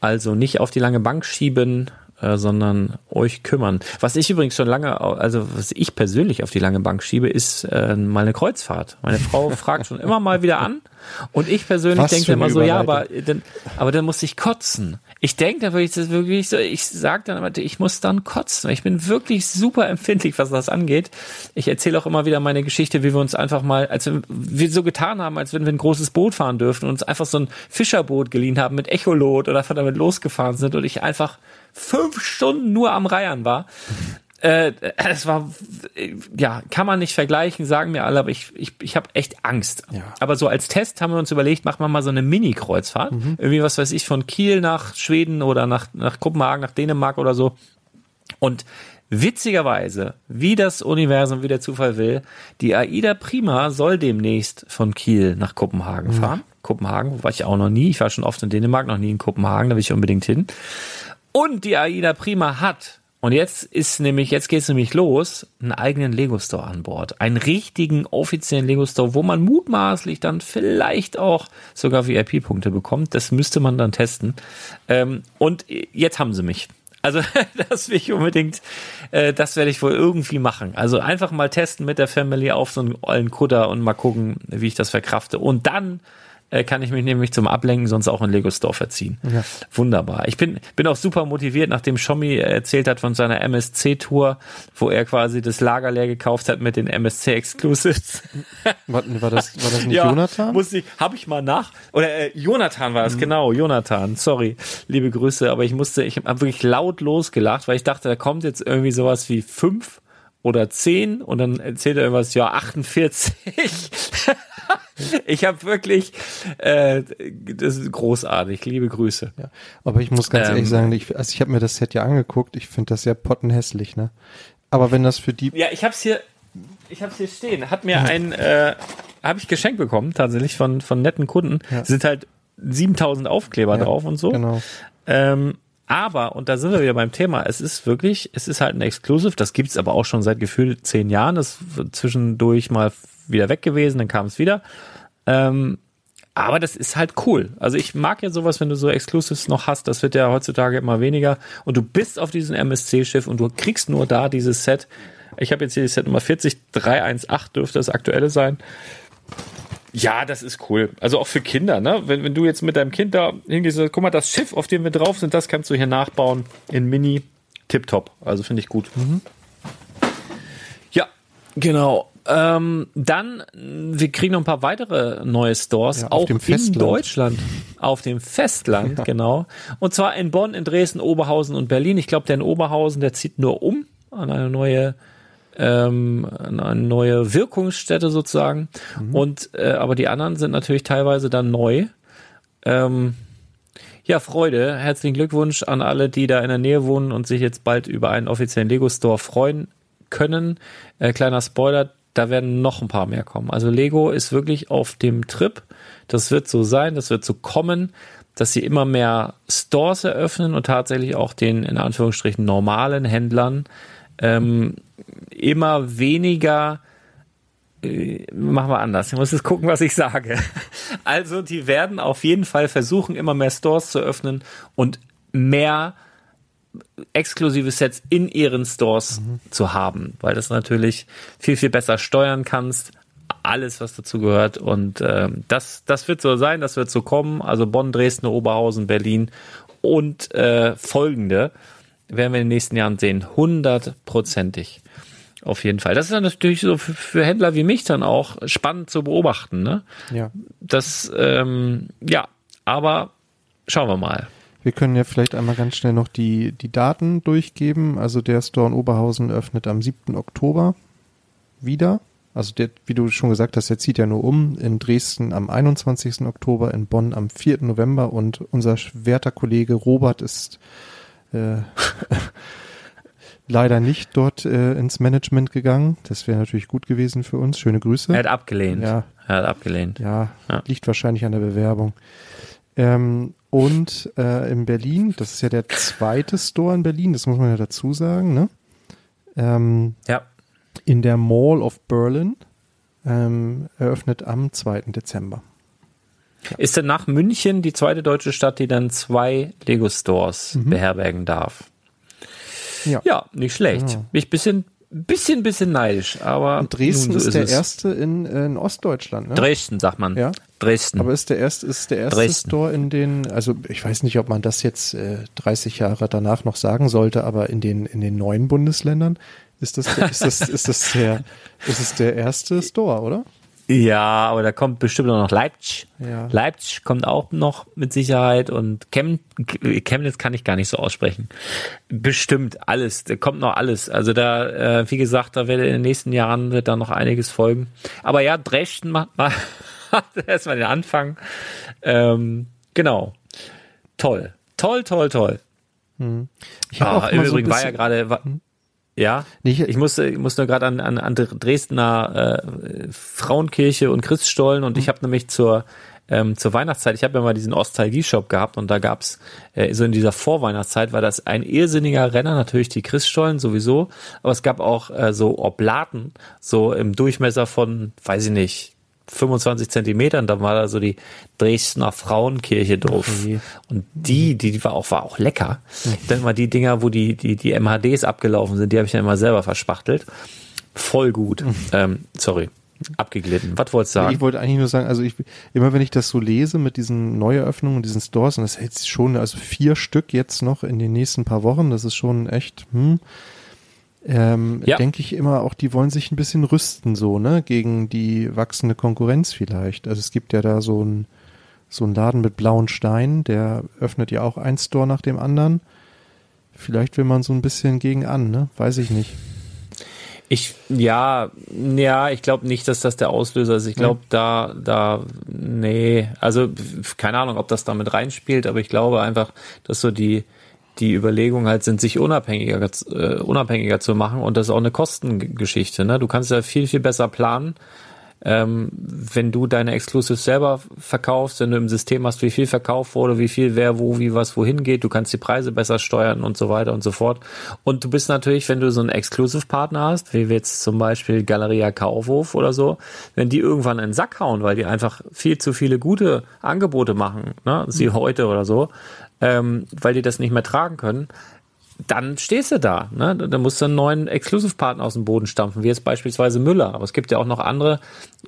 Also nicht auf die lange Bank schieben, äh, sondern euch kümmern. Was ich übrigens schon lange, also was ich persönlich auf die lange Bank schiebe, ist äh, mal eine Kreuzfahrt. Meine Frau fragt schon immer mal wieder an und ich persönlich denke immer so, ja, aber dann, aber dann muss ich kotzen. Ich denke da wirklich, das wirklich so, ich sage dann immer, ich muss dann kotzen. Ich bin wirklich super empfindlich, was das angeht. Ich erzähle auch immer wieder meine Geschichte, wie wir uns einfach mal, als wir, so getan haben, als wenn wir ein großes Boot fahren dürften und uns einfach so ein Fischerboot geliehen haben mit Echolot oder von damit losgefahren sind und ich einfach fünf Stunden nur am Reiern war. Äh, es war, ja, kann man nicht vergleichen, sagen mir alle, aber ich, ich, ich habe echt Angst. Ja. Aber so als Test haben wir uns überlegt, machen wir mal so eine Mini-Kreuzfahrt. Mhm. Irgendwie, was weiß ich, von Kiel nach Schweden oder nach, nach Kopenhagen, nach Dänemark oder so. Und witzigerweise, wie das Universum, wie der Zufall will, die AIDA Prima soll demnächst von Kiel nach Kopenhagen mhm. fahren. Kopenhagen, war ich auch noch nie. Ich war schon oft in Dänemark, noch nie in Kopenhagen, da will ich unbedingt hin. Und die AIDA Prima hat, und jetzt ist nämlich, jetzt geht's nämlich los, einen eigenen Lego Store an Bord. Einen richtigen offiziellen Lego Store, wo man mutmaßlich dann vielleicht auch sogar VIP-Punkte bekommt. Das müsste man dann testen. Ähm, und jetzt haben sie mich. Also das will ich unbedingt, äh, das werde ich wohl irgendwie machen. Also einfach mal testen mit der Family auf so einen ollen Kutter und mal gucken, wie ich das verkrafte. Und dann äh, kann ich mich nämlich zum Ablenken sonst auch in Lego Store verziehen. Ja. Wunderbar. Ich bin, bin auch super motiviert, nachdem Schommi erzählt hat von seiner MSC-Tour, wo er quasi das Lager leer gekauft hat mit den MSC-Exclusives. War, war, das, war das nicht ja, Jonathan? Muss ich, hab ich mal nach, oder äh, Jonathan war das, mhm. genau, Jonathan, sorry, liebe Grüße, aber ich musste, ich habe wirklich laut losgelacht, weil ich dachte, da kommt jetzt irgendwie sowas wie fünf oder zehn und dann erzählt er irgendwas, ja, 48. ich habe wirklich, äh, das ist großartig, liebe Grüße. Ja, aber ich muss ganz ähm, ehrlich sagen, ich, also ich habe mir das Set ja angeguckt, ich finde das ja pottenhässlich, ne? Aber wenn das für die... Ja, ich hab's hier, ich hab's hier stehen, hat mir ein, äh, habe ich geschenkt bekommen, tatsächlich von, von netten Kunden, ja. sind halt 7000 Aufkleber drauf und so. Genau. Ähm, aber, und da sind wir wieder beim Thema, es ist wirklich, es ist halt ein Exclusive, das gibt's aber auch schon seit gefühlt zehn Jahren, das wird zwischendurch mal wieder weg gewesen, dann kam es wieder. Ähm, Aber das ist halt cool. Also ich mag ja sowas, wenn du so Exclusives noch hast. Das wird ja heutzutage immer weniger. Und du bist auf diesem MSC-Schiff und du kriegst nur da dieses Set. Ich habe jetzt hier das Set Nummer 40318 dürfte das aktuelle sein. Ja, das ist cool. Also auch für Kinder, ne? Wenn, wenn du jetzt mit deinem Kind da hingehst, guck mal, das Schiff, auf dem wir drauf sind, das kannst du hier nachbauen in Mini. Tipptopp. Also finde ich gut. Mhm. Ja, genau. Ähm, dann, wir kriegen noch ein paar weitere neue Stores, ja, auch in Festland. Deutschland. Auf dem Festland, ja. genau. Und zwar in Bonn, in Dresden, Oberhausen und Berlin. Ich glaube, der in Oberhausen, der zieht nur um an eine neue ähm, eine neue Wirkungsstätte sozusagen. Mhm. Und äh, aber die anderen sind natürlich teilweise dann neu. Ähm, ja, Freude. Herzlichen Glückwunsch an alle, die da in der Nähe wohnen und sich jetzt bald über einen offiziellen Lego Store freuen können. Äh, kleiner Spoiler, da werden noch ein paar mehr kommen. Also Lego ist wirklich auf dem Trip. Das wird so sein, das wird so kommen, dass sie immer mehr Stores eröffnen und tatsächlich auch den in Anführungsstrichen normalen Händlern ähm, immer weniger äh, machen wir anders. Ich muss jetzt gucken, was ich sage. Also, die werden auf jeden Fall versuchen, immer mehr Stores zu öffnen und mehr exklusive Sets in ihren Stores mhm. zu haben, weil das natürlich viel, viel besser steuern kannst. Alles, was dazu gehört. Und äh, das, das wird so sein, das wird so kommen. Also Bonn, Dresden, Oberhausen, Berlin und äh, folgende werden wir in den nächsten Jahren sehen. Hundertprozentig. Auf jeden Fall. Das ist dann natürlich so für, für, Händler wie mich dann auch spannend zu beobachten. Ne? Ja. Das, ähm, ja, aber schauen wir mal. Wir können ja vielleicht einmal ganz schnell noch die, die Daten durchgeben. Also der Store in Oberhausen öffnet am 7. Oktober wieder. Also der, wie du schon gesagt hast, der zieht ja nur um. In Dresden am 21. Oktober, in Bonn am 4. November und unser werter Kollege Robert ist äh, leider nicht dort äh, ins Management gegangen. Das wäre natürlich gut gewesen für uns. Schöne Grüße. Er hat abgelehnt. Ja. Er hat abgelehnt. Ja, ja. liegt wahrscheinlich an der Bewerbung. Ähm, und äh, in Berlin, das ist ja der zweite Store in Berlin, das muss man ja dazu sagen, ne? Ähm, ja. In der Mall of Berlin ähm, eröffnet am 2. Dezember. Ja. Ist denn nach München die zweite deutsche Stadt, die dann zwei Lego Stores mhm. beherbergen darf? Ja, ja nicht schlecht. Ja. Bin ich bisschen, bisschen, bisschen neidisch, aber. Und Dresden so ist, ist, der es. erste in, in Ostdeutschland, ne? Dresden, sagt man. Ja. Dresden. Aber ist der erste, ist der erste Dresden. Store in den, also ich weiß nicht, ob man das jetzt äh, 30 Jahre danach noch sagen sollte, aber in den, in den neuen Bundesländern ist das, ist das, ist das der, ist es der erste Store, oder? Ja, aber da kommt bestimmt noch Leipzig. Ja. Leipzig kommt auch noch mit Sicherheit und Chem Chemnitz kann ich gar nicht so aussprechen. Bestimmt alles, da kommt noch alles. Also da, äh, wie gesagt, da wird in den nächsten Jahren wird da noch einiges folgen. Aber ja, Dresden macht mal erstmal den Anfang. Ähm, genau. Toll. Toll, toll, toll. Hm. Ich ah, Im Übrigen so war ja gerade, hm? Ja, ich, ich musste, ich musste gerade an, an, an Dresdner äh, Frauenkirche und Christstollen und mhm. ich habe nämlich zur ähm, zur Weihnachtszeit, ich habe ja mal diesen Ostalgie-Shop gehabt und da gab's äh, so in dieser Vorweihnachtszeit war das ein irrsinniger Renner, natürlich die Christstollen sowieso, aber es gab auch äh, so Oblaten, so im Durchmesser von, weiß ich nicht, 25 Zentimetern, da war da so die Dresdner Frauenkirche drauf. Okay. Und die, die, die war auch, war auch lecker. Mhm. Dann mal die Dinger, wo die, die, die MHDs abgelaufen sind, die habe ich dann immer selber verspachtelt. Voll gut. Mhm. Ähm, sorry. Abgeglitten. Was wolltest du sagen? Ich wollte eigentlich nur sagen, also ich, immer wenn ich das so lese mit diesen Neueröffnungen und diesen Stores, und das hält schon, also vier Stück jetzt noch in den nächsten paar Wochen, das ist schon echt, hm, ähm, ja. denke ich immer auch, die wollen sich ein bisschen rüsten, so, ne, gegen die wachsende Konkurrenz vielleicht. Also es gibt ja da so ein, so ein Laden mit blauen Steinen, der öffnet ja auch ein Store nach dem anderen. Vielleicht will man so ein bisschen gegen an, ne? Weiß ich nicht. Ich, ja, ja, ich glaube nicht, dass das der Auslöser ist. Ich glaube, ja. da, da, nee, also keine Ahnung, ob das damit reinspielt, aber ich glaube einfach, dass so die, die Überlegung halt sind, sich unabhängiger, äh, unabhängiger zu machen und das ist auch eine Kostengeschichte. Ne? Du kannst ja viel, viel besser planen, ähm, wenn du deine Exclusives selber verkaufst, wenn du im System hast, wie viel verkauft wurde, wie viel wer wo, wie was wohin geht, du kannst die Preise besser steuern und so weiter und so fort. Und du bist natürlich, wenn du so einen Exclusive-Partner hast, wie jetzt zum Beispiel Galeria Kaufhof oder so, wenn die irgendwann in den Sack hauen, weil die einfach viel zu viele gute Angebote machen, ne, sie mhm. heute oder so, ähm, weil die das nicht mehr tragen können, dann stehst du da. Ne? Dann musst du einen neuen Exclusive-Partner aus dem Boden stampfen, wie jetzt beispielsweise Müller. Aber es gibt ja auch noch andere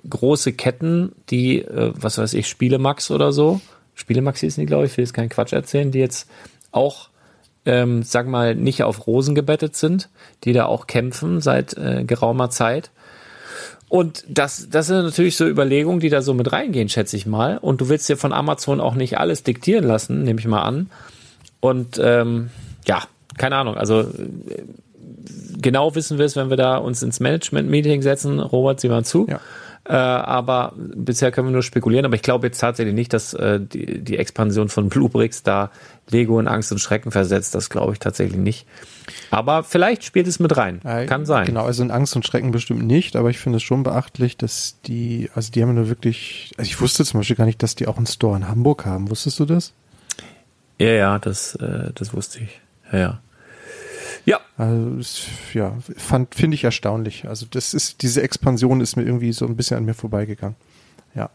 große Ketten, die, äh, was weiß ich, Spielemax oder so. Spielemax hießen die, glaube ich, ich will jetzt keinen Quatsch erzählen, die jetzt auch, ähm, sag mal, nicht auf Rosen gebettet sind, die da auch kämpfen seit äh, geraumer Zeit. Und das, das sind natürlich so Überlegungen, die da so mit reingehen, schätze ich mal. Und du willst dir von Amazon auch nicht alles diktieren lassen, nehme ich mal an. Und ähm, ja, keine Ahnung, also äh, genau wissen wir es, wenn wir da uns ins Management-Meeting setzen. Robert, sieh mal zu. Ja. Äh, aber bisher können wir nur spekulieren. Aber ich glaube jetzt tatsächlich nicht, dass äh, die, die Expansion von Bluebricks da Lego in Angst und Schrecken versetzt. Das glaube ich tatsächlich nicht. Aber vielleicht spielt es mit rein. Äh, Kann sein. Genau, also in Angst und Schrecken bestimmt nicht. Aber ich finde es schon beachtlich, dass die, also die haben nur wirklich, also ich wusste zum Beispiel gar nicht, dass die auch einen Store in Hamburg haben. Wusstest du das? Ja, ja, das, äh, das wusste ich. Ja, ja. Ja. Also, ja, fand, finde ich erstaunlich. Also, das ist, diese Expansion ist mir irgendwie so ein bisschen an mir vorbeigegangen. Ja.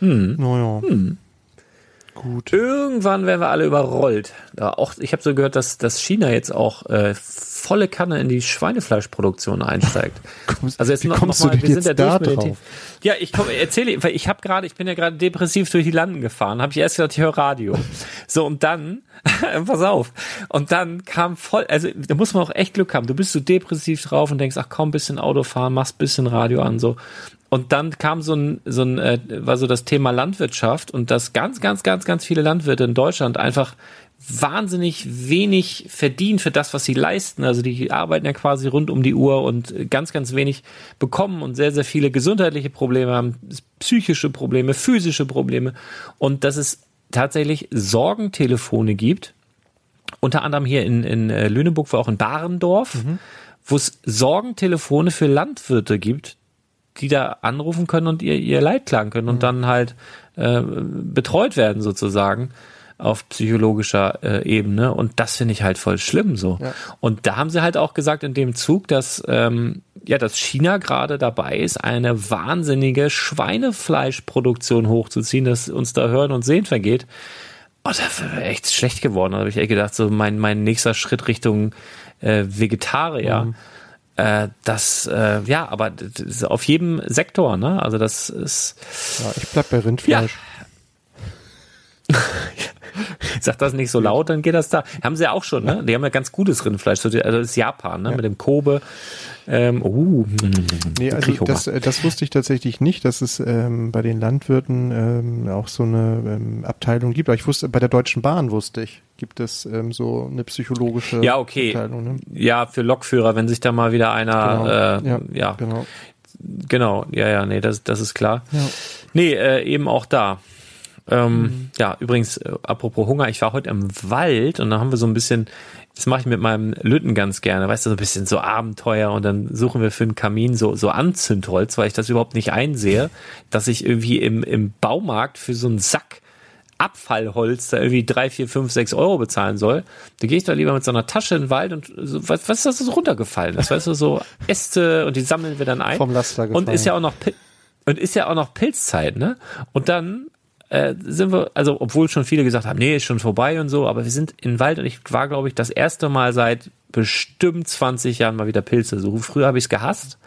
Hm. Naja. Hm. Gut. Irgendwann werden wir alle überrollt. Ja, auch, ich habe so gehört, dass, dass China jetzt auch äh, volle Kanne in die Schweinefleischproduktion einsteigt. also jetzt noch, noch mal, wir sind ja durch mit drauf? Ja, ich komm, erzähle, weil ich habe gerade, ich bin ja gerade depressiv durch die Landen gefahren, habe ich erst gedacht, ich höre Radio. So und dann, pass auf, und dann kam voll, also da muss man auch echt Glück haben. Du bist so depressiv drauf und denkst, ach komm, bisschen Auto fahren, machst bisschen Radio an so. Und dann kam so ein, so ein, äh, war so das Thema Landwirtschaft und dass ganz, ganz, ganz, ganz viele Landwirte in Deutschland einfach wahnsinnig wenig verdienen für das, was sie leisten. Also die arbeiten ja quasi rund um die Uhr und ganz, ganz wenig bekommen und sehr, sehr viele gesundheitliche Probleme haben, psychische Probleme, physische Probleme. Und dass es tatsächlich Sorgentelefone gibt, unter anderem hier in, in äh, Lüneburg, wo auch in Barendorf, mhm. wo es Sorgentelefone für Landwirte gibt, die da anrufen können und ihr, ihr Leid klagen können und mhm. dann halt äh, betreut werden sozusagen auf psychologischer äh, Ebene und das finde ich halt voll schlimm so. Ja. Und da haben sie halt auch gesagt in dem Zug, dass ähm, ja, dass China gerade dabei ist, eine wahnsinnige Schweinefleischproduktion hochzuziehen, dass uns da Hören und Sehen vergeht. Oh, das wäre echt schlecht geworden. Da habe ich echt gedacht, so mein mein nächster Schritt Richtung äh, Vegetarier. Mhm äh, das, äh, ja, aber das auf jedem Sektor, ne? Also das ist. Ja, ich bleib bei Rindfleisch. Ja. Sag das nicht so laut, dann geht das da. Haben sie ja auch schon, ne? Die haben ja ganz gutes Rindfleisch. Also das ist Japan, ne? Ja. Mit dem Kobe. Ähm, uh, nee, also das, äh, das wusste ich tatsächlich nicht, dass es ähm, bei den Landwirten ähm, auch so eine ähm, Abteilung gibt. Aber ich wusste, bei der Deutschen Bahn wusste ich, gibt es ähm, so eine psychologische ja, okay. Abteilung. Ne? Ja, für Lokführer, wenn sich da mal wieder einer, genau. äh, ja, ja, genau. Genau, ja, ja, nee, das, das ist klar. Ja. Nee, äh, eben auch da. Ähm, mhm. Ja, übrigens, äh, apropos Hunger, ich war heute im Wald und da haben wir so ein bisschen, das mache ich mit meinem Lütten ganz gerne, weißt du, so ein bisschen so Abenteuer und dann suchen wir für einen Kamin so, so Anzündholz, weil ich das überhaupt nicht einsehe, dass ich irgendwie im, im Baumarkt für so einen Sack Abfallholz da irgendwie drei, vier, fünf, sechs Euro bezahlen soll, da gehe ich doch lieber mit so einer Tasche in den Wald und so, was, was ist das so runtergefallen? Das weißt du, so Äste und die sammeln wir dann ein. Vom Laster gefallen. Und ist ja auch noch und ist ja auch noch Pilzzeit, ne? Und dann äh, sind wir, also obwohl schon viele gesagt haben, nee, ist schon vorbei und so, aber wir sind in Wald und ich war, glaube ich, das erste Mal seit bestimmt 20 Jahren mal wieder Pilze suchen. Früher habe ich es gehasst,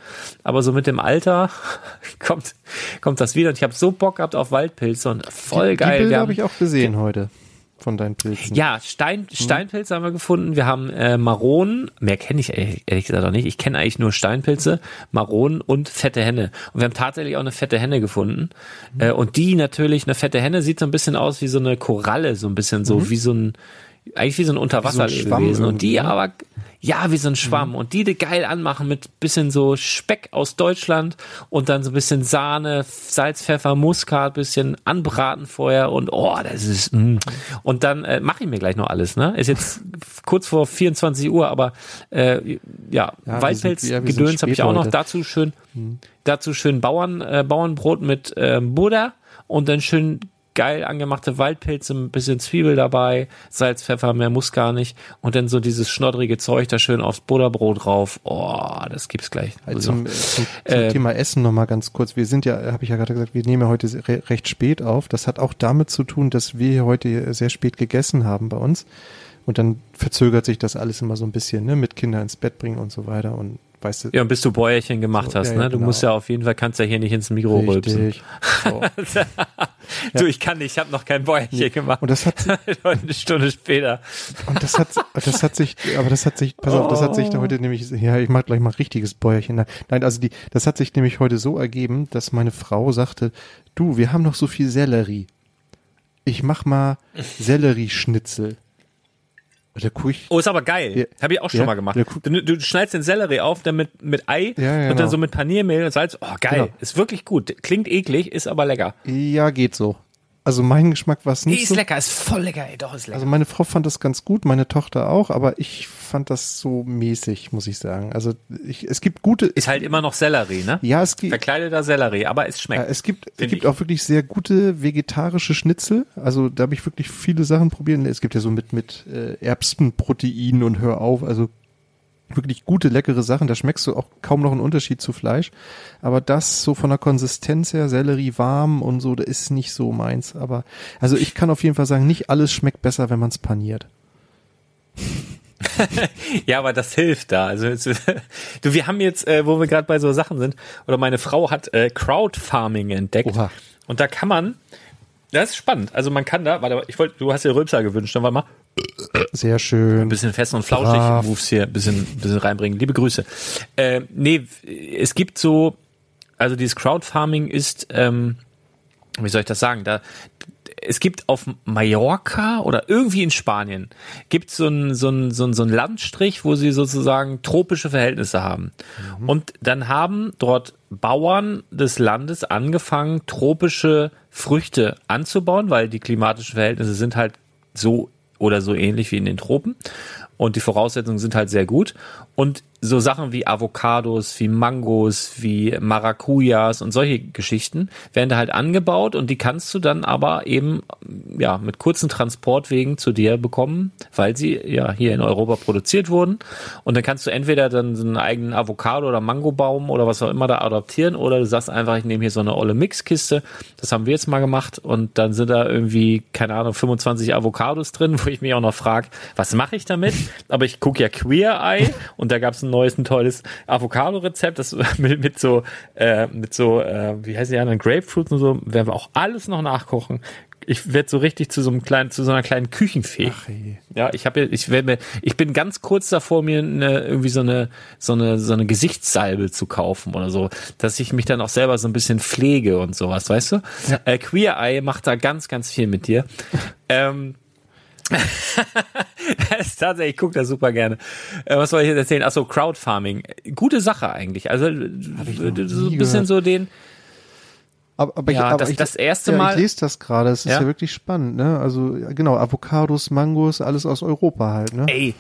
aber so mit dem Alter kommt, kommt das wieder und ich habe so Bock gehabt auf Waldpilze und voll die, geil. Die Bilder habe ich auch gesehen heute von deinen Pilzen. Ja, Stein, hm. Steinpilze haben wir gefunden. Wir haben äh, Maronen, mehr kenne ich ehrlich gesagt auch nicht. Ich kenne eigentlich nur Steinpilze, Maronen und fette Henne. Und wir haben tatsächlich auch eine fette Henne gefunden. Mhm. Äh, und die natürlich, eine fette Henne sieht so ein bisschen aus wie so eine Koralle, so ein bisschen so, mhm. wie so ein, eigentlich wie so ein Unterwasserlebewesen. So und die ne? aber, Ja, wie so ein Schwamm. Mhm. Und die, die geil anmachen mit bisschen so Speck aus Deutschland und dann so ein bisschen Sahne, Salz, Pfeffer, Muskat, bisschen anbraten vorher und oh, das ist. Mm. Und dann äh, mache ich mir gleich noch alles. Ne, ist jetzt kurz vor 24 Uhr, aber äh, ja, ja Waldpelz, ja, Gedöns habe ich auch noch. Dazu schön, mhm. dazu schön Bauern äh, Bauernbrot mit äh, Butter und dann schön geil angemachte Waldpilze, ein bisschen Zwiebel dabei, Salz, Pfeffer, mehr muss gar nicht. Und dann so dieses schnoddrige Zeug da schön aufs Butterbrot drauf. Oh, das gibt's gleich. Also zum, zum, zum äh, Thema Essen nochmal ganz kurz. Wir sind ja, habe ich ja gerade gesagt, wir nehmen ja heute re recht spät auf. Das hat auch damit zu tun, dass wir heute sehr spät gegessen haben bei uns. Und dann verzögert sich das alles immer so ein bisschen, ne, mit Kinder ins Bett bringen und so weiter. Und weißt du. Ja, und bis du Bäuerchen gemacht so, hast, ja, ne? Du genau. musst ja auf jeden Fall, kannst ja hier nicht ins Mikro Richtig. rülpsen. So. du, ich kann nicht, ich habe noch kein Bäuerchen nee. gemacht. Und das hat eine Stunde später. Und das hat, das hat sich, aber das hat sich, pass auf, das hat sich da heute nämlich, ja, ich mach gleich mal richtiges Bäuerchen. Nein, also die, das hat sich nämlich heute so ergeben, dass meine Frau sagte, du, wir haben noch so viel Sellerie. Ich mach mal Sellerieschnitzel. Der Kuch. Oh, ist aber geil. Ja. Habe ich auch schon ja, mal gemacht. Du, du, schneidest den Sellerie auf, dann mit, mit Ei ja, genau. und dann genau. so mit Paniermehl und Salz. Oh, geil. Genau. Ist wirklich gut. Klingt eklig, ist aber lecker. Ja, geht so. Also mein Geschmack war es nicht. Nee, ist so. lecker, ist voll lecker, ey, doch, ist lecker. Also meine Frau fand das ganz gut, meine Tochter auch, aber ich fand das so mäßig, muss ich sagen. Also ich, es gibt gute. Ist halt immer noch Sellerie, ne? Ja, es gibt. Verkleideter Sellerie, aber es schmeckt. Ja, es gibt, es gibt auch wirklich sehr gute vegetarische Schnitzel. Also da habe ich wirklich viele Sachen probiert. Es gibt ja so mit, mit äh, Erbsenprotein und hör auf, also wirklich gute, leckere Sachen. Da schmeckst du auch kaum noch einen Unterschied zu Fleisch. Aber das so von der Konsistenz her, Sellerie warm und so, das ist nicht so meins. Aber, also ich kann auf jeden Fall sagen, nicht alles schmeckt besser, wenn man es paniert. ja, aber das hilft da. Also du, wir haben jetzt, äh, wo wir gerade bei so Sachen sind, oder meine Frau hat äh, Crowdfarming entdeckt. Oha. Und da kann man, das ist spannend. Also man kann da, warte, ich wollte, du hast dir Rülpser gewünscht, dann warte mal. Sehr schön. Ein bisschen fest und flauschig Brav. Moves hier ein bisschen, bisschen reinbringen. Liebe Grüße. Äh, nee, es gibt so, also dieses Crowdfarming ist, ähm, wie soll ich das sagen? Da, es gibt auf Mallorca oder irgendwie in Spanien gibt so ein, so ein, so ein, so ein Landstrich, wo sie sozusagen tropische Verhältnisse haben. Mhm. Und dann haben dort Bauern des Landes angefangen, tropische Früchte anzubauen, weil die klimatischen Verhältnisse sind halt so oder so ähnlich wie in den Tropen. Und die Voraussetzungen sind halt sehr gut. Und so Sachen wie Avocados, wie Mangos, wie Maracujas und solche Geschichten werden da halt angebaut und die kannst du dann aber eben ja mit kurzen Transportwegen zu dir bekommen, weil sie ja hier in Europa produziert wurden und dann kannst du entweder dann so einen eigenen Avocado oder Mangobaum oder was auch immer da adaptieren oder du sagst einfach, ich nehme hier so eine olle Mixkiste, das haben wir jetzt mal gemacht und dann sind da irgendwie keine Ahnung 25 Avocados drin, wo ich mich auch noch frage, was mache ich damit? Aber ich gucke ja Queer Eye und da gab es ein neues, ein tolles Avocado-Rezept, das mit, mit so, äh, mit so, äh, wie heißt die anderen, Grapefruits und so, werden wir auch alles noch nachkochen. Ich werde so richtig zu so einem kleinen, zu so einer kleinen Küchenfee. Ach, hey. Ja, ich habe, ich werde mir, ich bin ganz kurz davor, mir eine, irgendwie so eine, so eine, so eine Gesichtssalbe zu kaufen oder so, dass ich mich dann auch selber so ein bisschen pflege und sowas, weißt du? Ja. Äh, Queer Eye macht da ganz, ganz viel mit dir. ähm, tatsächlich, ich gucke das super gerne. Äh, was soll ich jetzt erzählen? Achso, Crowdfarming. Gute Sache eigentlich. Also so ein bisschen so den. Aber, aber, ja, ich, aber das, ich, das erste ja, Mal. Ich lese das gerade, es ist ja? ja? wirklich spannend, ne? Also, genau, Avocados, Mangos, alles aus Europa halt, ne? Ey,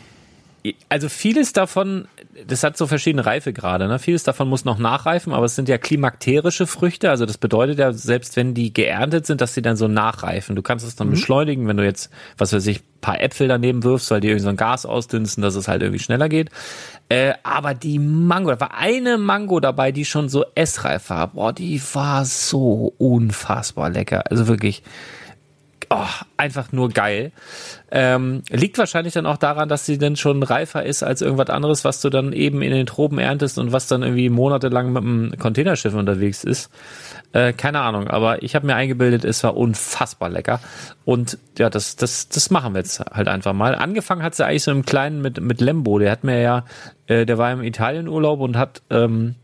also vieles davon, das hat so verschiedene Reifegrade, ne? Vieles davon muss noch nachreifen, aber es sind ja klimakterische Früchte, also das bedeutet ja, selbst wenn die geerntet sind, dass sie dann so nachreifen. Du kannst es dann mhm. beschleunigen, wenn du jetzt, was weiß ich, paar Äpfel daneben wirfst, weil die irgendwie so ein Gas ausdünsten, dass es halt irgendwie schneller geht. Äh, aber die Mango, da war eine Mango dabei, die schon so essreif war. Boah, die war so unfassbar lecker. Also wirklich, oh, einfach nur geil. Ähm, liegt wahrscheinlich dann auch daran, dass sie dann schon reifer ist als irgendwas anderes, was du dann eben in den Tropen erntest und was dann irgendwie monatelang mit einem Containerschiff unterwegs ist. Äh, keine Ahnung, aber ich habe mir eingebildet, es war unfassbar lecker. Und ja, das, das, das machen wir jetzt halt einfach mal. Angefangen hat sie eigentlich so im Kleinen mit, mit Lembo. Der hat mir ja, äh, der war im Italienurlaub und hat ähm,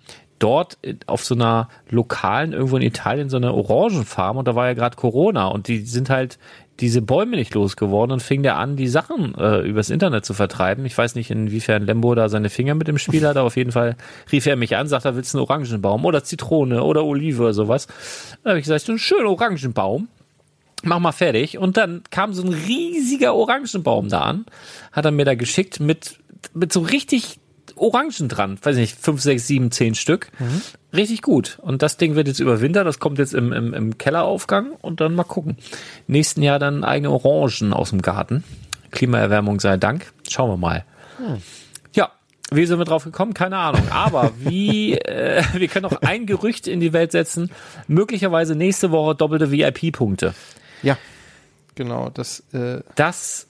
dort auf so einer lokalen, irgendwo in Italien, so eine Orangenfarm und da war ja gerade Corona und die sind halt diese Bäume nicht losgeworden und fing der an, die Sachen äh, übers Internet zu vertreiben. Ich weiß nicht, inwiefern Lembo da seine Finger mit dem Spiel hat, aber auf jeden Fall rief er mich an, sagt, da willst du einen Orangenbaum oder Zitrone oder Olive oder sowas. Da habe ich gesagt, so ein schöner Orangenbaum. Mach mal fertig. Und dann kam so ein riesiger Orangenbaum da an, hat er mir da geschickt mit, mit so richtig Orangen dran. Weiß nicht, fünf, sechs, sieben, zehn Stück. Mhm. Richtig gut. Und das Ding wird jetzt über Winter, das kommt jetzt im, im, im Kelleraufgang und dann mal gucken. Nächsten Jahr dann eigene Orangen aus dem Garten. Klimaerwärmung sei Dank. Schauen wir mal. Hm. Ja, wie sind wir drauf gekommen? Keine Ahnung. Aber wie, äh, wir können noch ein Gerücht in die Welt setzen. Möglicherweise nächste Woche doppelte VIP-Punkte. Ja, genau. Das, äh, das,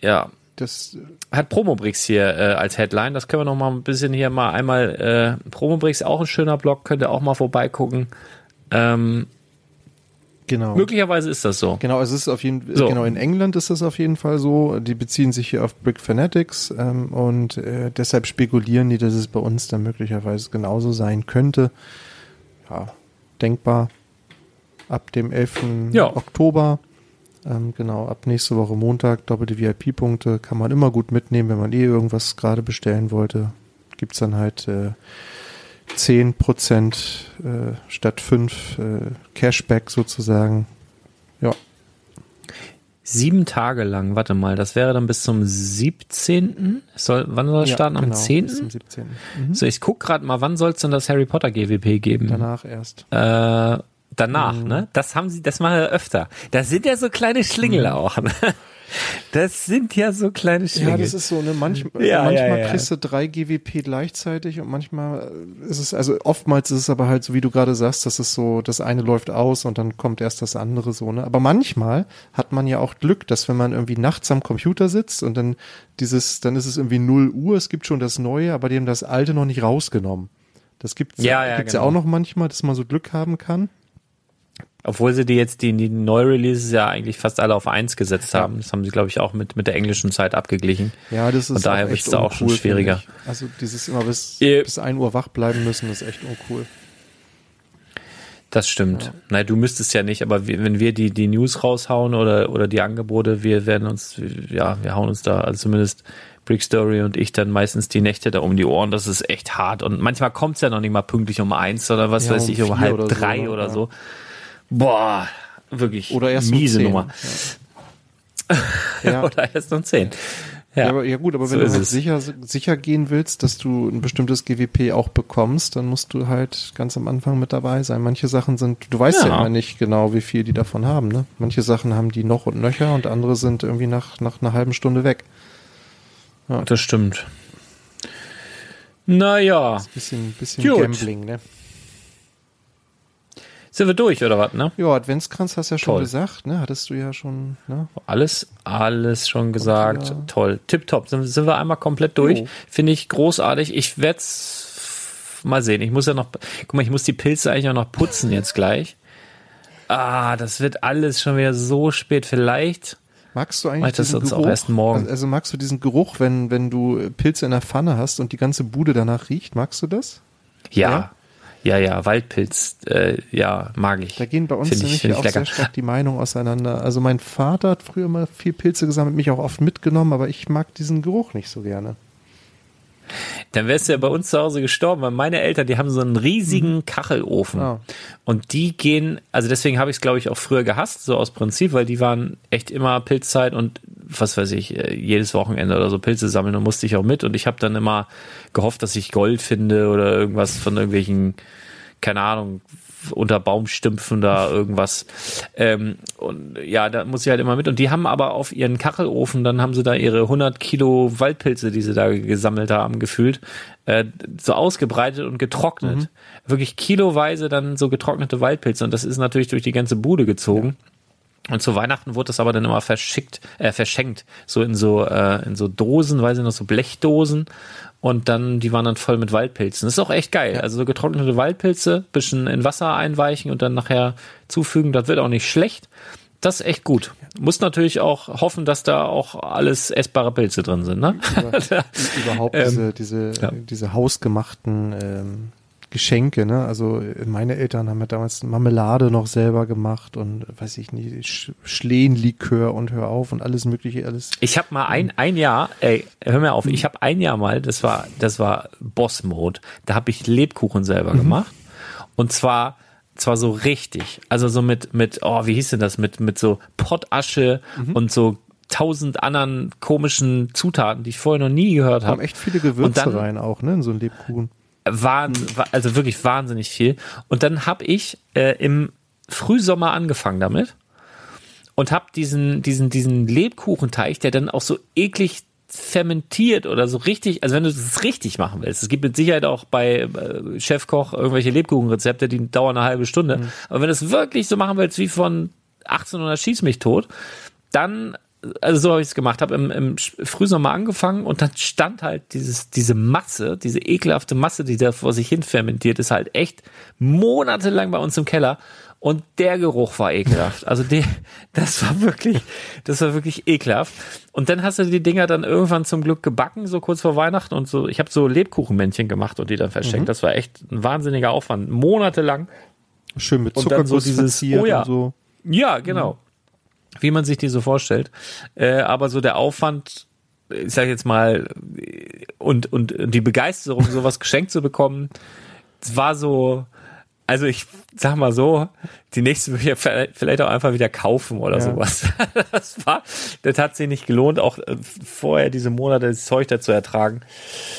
ja, das hat Promobrix hier äh, als Headline. Das können wir noch mal ein bisschen hier mal einmal. Äh, Promobrix auch ein schöner Blog, könnt ihr auch mal vorbeigucken. Ähm, Genau. Möglicherweise ist das so. Genau, es ist auf jeden so. genau, in England ist das auf jeden Fall so. Die beziehen sich hier auf Brick Fanatics ähm, und äh, deshalb spekulieren die, dass es bei uns dann möglicherweise genauso sein könnte. Ja, denkbar. Ab dem 11. Ja. Oktober ähm, genau, ab nächste Woche Montag doppelte VIP-Punkte kann man immer gut mitnehmen, wenn man eh irgendwas gerade bestellen wollte. Gibt es dann halt äh, 10% äh, statt 5 äh, Cashback sozusagen. Ja. Sieben Tage lang, warte mal, das wäre dann bis zum 17. Soll, wann soll es ja, starten? Am genau, 10.? Bis zum 17. Mhm. So, ich guck gerade mal, wann soll es denn das Harry Potter GWP geben? Danach erst. Äh, danach, mhm. ne? Das haben sie, das machen wir öfter. Das sind ja so kleine Schlingel mhm. auch. Ne? Das sind ja so kleine Schlingel. Ja, das ist so, ne? Manch, ja, manchmal ja, ja. kriegst du drei GWP gleichzeitig und manchmal ist es, also oftmals ist es aber halt so, wie du gerade sagst, das ist so, das eine läuft aus und dann kommt erst das andere so, ne? Aber manchmal hat man ja auch Glück, dass wenn man irgendwie nachts am Computer sitzt und dann dieses, dann ist es irgendwie 0 Uhr, es gibt schon das Neue, aber die haben das Alte noch nicht rausgenommen. Das gibt's ja, ja, gibt's genau. ja auch noch manchmal, dass man so Glück haben kann. Obwohl sie die jetzt die, die Neu-Releases ja eigentlich fast alle auf eins gesetzt haben. Das haben sie, glaube ich, auch mit, mit der englischen Zeit abgeglichen. Ja, das ist Und daher wird es da auch schon schwieriger. Also dieses immer bis, e bis ein Uhr wach bleiben müssen, ist echt uncool. Das stimmt. Ja. Nein, du müsstest ja nicht, aber wir, wenn wir die, die News raushauen oder, oder die Angebote, wir werden uns, ja, wir hauen uns da, also zumindest Brick Story und ich dann meistens die Nächte da um die Ohren. Das ist echt hart. Und manchmal kommt es ja noch nicht mal pünktlich um eins oder was ja, weiß um ich, um halb drei so, oder ja. so. Boah, wirklich Oder erst miese um Nummer. Ja. Oder erst um 10. Ja. ja, aber, ja gut, aber so wenn du halt sicher, sicher gehen willst, dass du ein bestimmtes GWP auch bekommst, dann musst du halt ganz am Anfang mit dabei sein. Manche Sachen sind, du weißt ja, ja immer nicht genau, wie viel die davon haben. Ne? Manche Sachen haben die noch und nöcher und andere sind irgendwie nach, nach einer halben Stunde weg. Ja. Das stimmt. Naja. Das ist ein bisschen, bisschen Gambling, ne? Sind wir durch, oder was, ne? Ja, Adventskranz hast du ja schon Toll. gesagt, ne? Hattest du ja schon, ne? Alles, alles schon gesagt. Ja. Toll. Tipptopp. Sind, sind wir einmal komplett durch. Oh. Finde ich großartig. Ich werde mal sehen. Ich muss ja noch, guck mal, ich muss die Pilze eigentlich auch noch putzen jetzt gleich. Ah, das wird alles schon wieder so spät. Vielleicht. Magst du eigentlich das diesen Geruch? Auch erst morgen. Also, also magst du diesen Geruch, wenn, wenn du Pilze in der Pfanne hast und die ganze Bude danach riecht? Magst du das? Ja. ja? Ja, ja, Waldpilz, äh, ja, mag ich. Da gehen bei uns nämlich ich, auch lecker. sehr stark die Meinungen auseinander. Also mein Vater hat früher mal viel Pilze gesammelt, mich auch oft mitgenommen, aber ich mag diesen Geruch nicht so gerne. Dann wärst du ja bei uns zu Hause gestorben, weil meine Eltern, die haben so einen riesigen mhm. Kachelofen. Ah. Und die gehen, also deswegen habe ich es, glaube ich, auch früher gehasst, so aus Prinzip, weil die waren echt immer Pilzzeit und was weiß ich, äh, jedes Wochenende oder so Pilze sammeln und musste ich auch mit. Und ich habe dann immer gehofft, dass ich Gold finde oder irgendwas von irgendwelchen, keine Ahnung, unter Baumstümpfen da irgendwas. Ähm, und ja, da muss ich halt immer mit. Und die haben aber auf ihren Kachelofen, dann haben sie da ihre 100 Kilo Waldpilze, die sie da gesammelt haben, gefühlt, äh, so ausgebreitet und getrocknet. Mhm. Wirklich kiloweise dann so getrocknete Waldpilze. Und das ist natürlich durch die ganze Bude gezogen. Ja. Und zu Weihnachten wurde das aber dann immer verschickt, äh, verschenkt, so in so äh, in so Dosen, weiß ich noch, so Blechdosen und dann, die waren dann voll mit Waldpilzen. Das ist auch echt geil. Also so getrocknete Waldpilze, bisschen in Wasser einweichen und dann nachher zufügen, das wird auch nicht schlecht. Das ist echt gut. Muss natürlich auch hoffen, dass da auch alles essbare Pilze drin sind. Ne? Über, überhaupt diese, ähm, diese, ja. diese hausgemachten ähm, Geschenke, ne? Also meine Eltern haben ja damals Marmelade noch selber gemacht und weiß ich nicht, Sch Schlehenlikör und hör auf und alles mögliche, alles. Ich habe mal ein, ein Jahr, ey, hör mir auf, ich habe ein Jahr mal, das war, das war Boss-Mode, da habe ich Lebkuchen selber mhm. gemacht. Und zwar zwar so richtig, also so mit mit oh wie hieß denn das mit mit so Pottasche mhm. und so tausend anderen komischen Zutaten, die ich vorher noch nie gehört habe. echt viele Gewürze dann, rein auch, ne, in so ein Lebkuchen. Wahn, also wirklich wahnsinnig viel. Und dann habe ich äh, im Frühsommer angefangen damit und habe diesen diesen diesen Lebkuchenteig, der dann auch so eklig fermentiert oder so richtig, also wenn du das richtig machen willst, es gibt mit Sicherheit auch bei äh, Chefkoch irgendwelche Lebkuchenrezepte, die dauern eine halbe Stunde, mhm. aber wenn du es wirklich so machen willst wie von 1800 schieß mich tot, dann also so habe ich es gemacht, habe im, im Frühsommer angefangen und dann stand halt dieses, diese Masse, diese ekelhafte Masse, die da vor sich hin fermentiert, ist halt echt monatelang bei uns im Keller und der Geruch war ekelhaft. Also der, das war wirklich, das war wirklich ekelhaft. Und dann hast du die Dinger dann irgendwann zum Glück gebacken, so kurz vor Weihnachten und so. Ich habe so Lebkuchenmännchen gemacht und die dann verschenkt. Mhm. Das war echt ein wahnsinniger Aufwand, monatelang. Schön mit Zuckerguss so dieses, oh ja, so. Ja, genau. Mhm. Wie man sich die so vorstellt. Äh, aber so der Aufwand, ich sage jetzt mal, und, und die Begeisterung, sowas geschenkt zu bekommen, es war so, also ich sag mal so, die nächste würde ich vielleicht auch einfach wieder kaufen oder ja. sowas. Das war, das hat sich nicht gelohnt, auch äh, vorher diese Monate das Zeug dazu ertragen.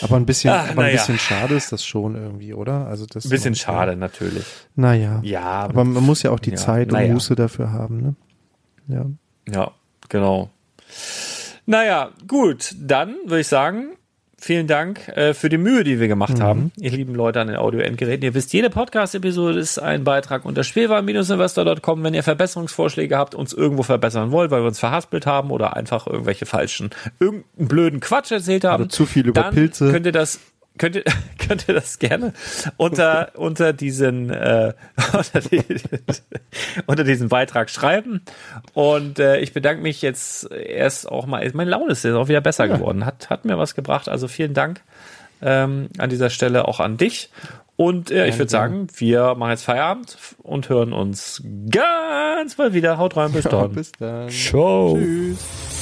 Aber ein bisschen, Ach, aber ein ja. bisschen schade ist das schon irgendwie, oder? Also das ein bisschen schade ja. natürlich. Naja. Ja. Aber man muss ja auch die Zeit und Muße dafür haben, ne? Ja. Ja, genau. Naja, gut, dann würde ich sagen, vielen Dank äh, für die Mühe, die wir gemacht mhm. haben, ihr lieben Leute an den Audio-Endgeräten. Ihr wisst, jede Podcast-Episode ist ein Beitrag unter spielwaren-investor.com. Wenn ihr Verbesserungsvorschläge habt, uns irgendwo verbessern wollt, weil wir uns verhaspelt haben oder einfach irgendwelche falschen, irgendeinen blöden Quatsch erzählt haben, oder zu viel über dann Pilze. könnt ihr das könnt ihr, könnt ihr das gerne unter, unter diesen, äh, unter, die, unter diesen Beitrag schreiben. Und äh, ich bedanke mich jetzt erst auch mal. Meine Laune ist jetzt auch wieder besser ja. geworden. Hat, hat mir was gebracht. Also vielen Dank ähm, an dieser Stelle auch an dich. Und äh, ich würde sagen, wir machen jetzt Feierabend und hören uns ganz bald wieder. Haut rein, bis dann. Ja, bis dann. Ciao. Tschüss.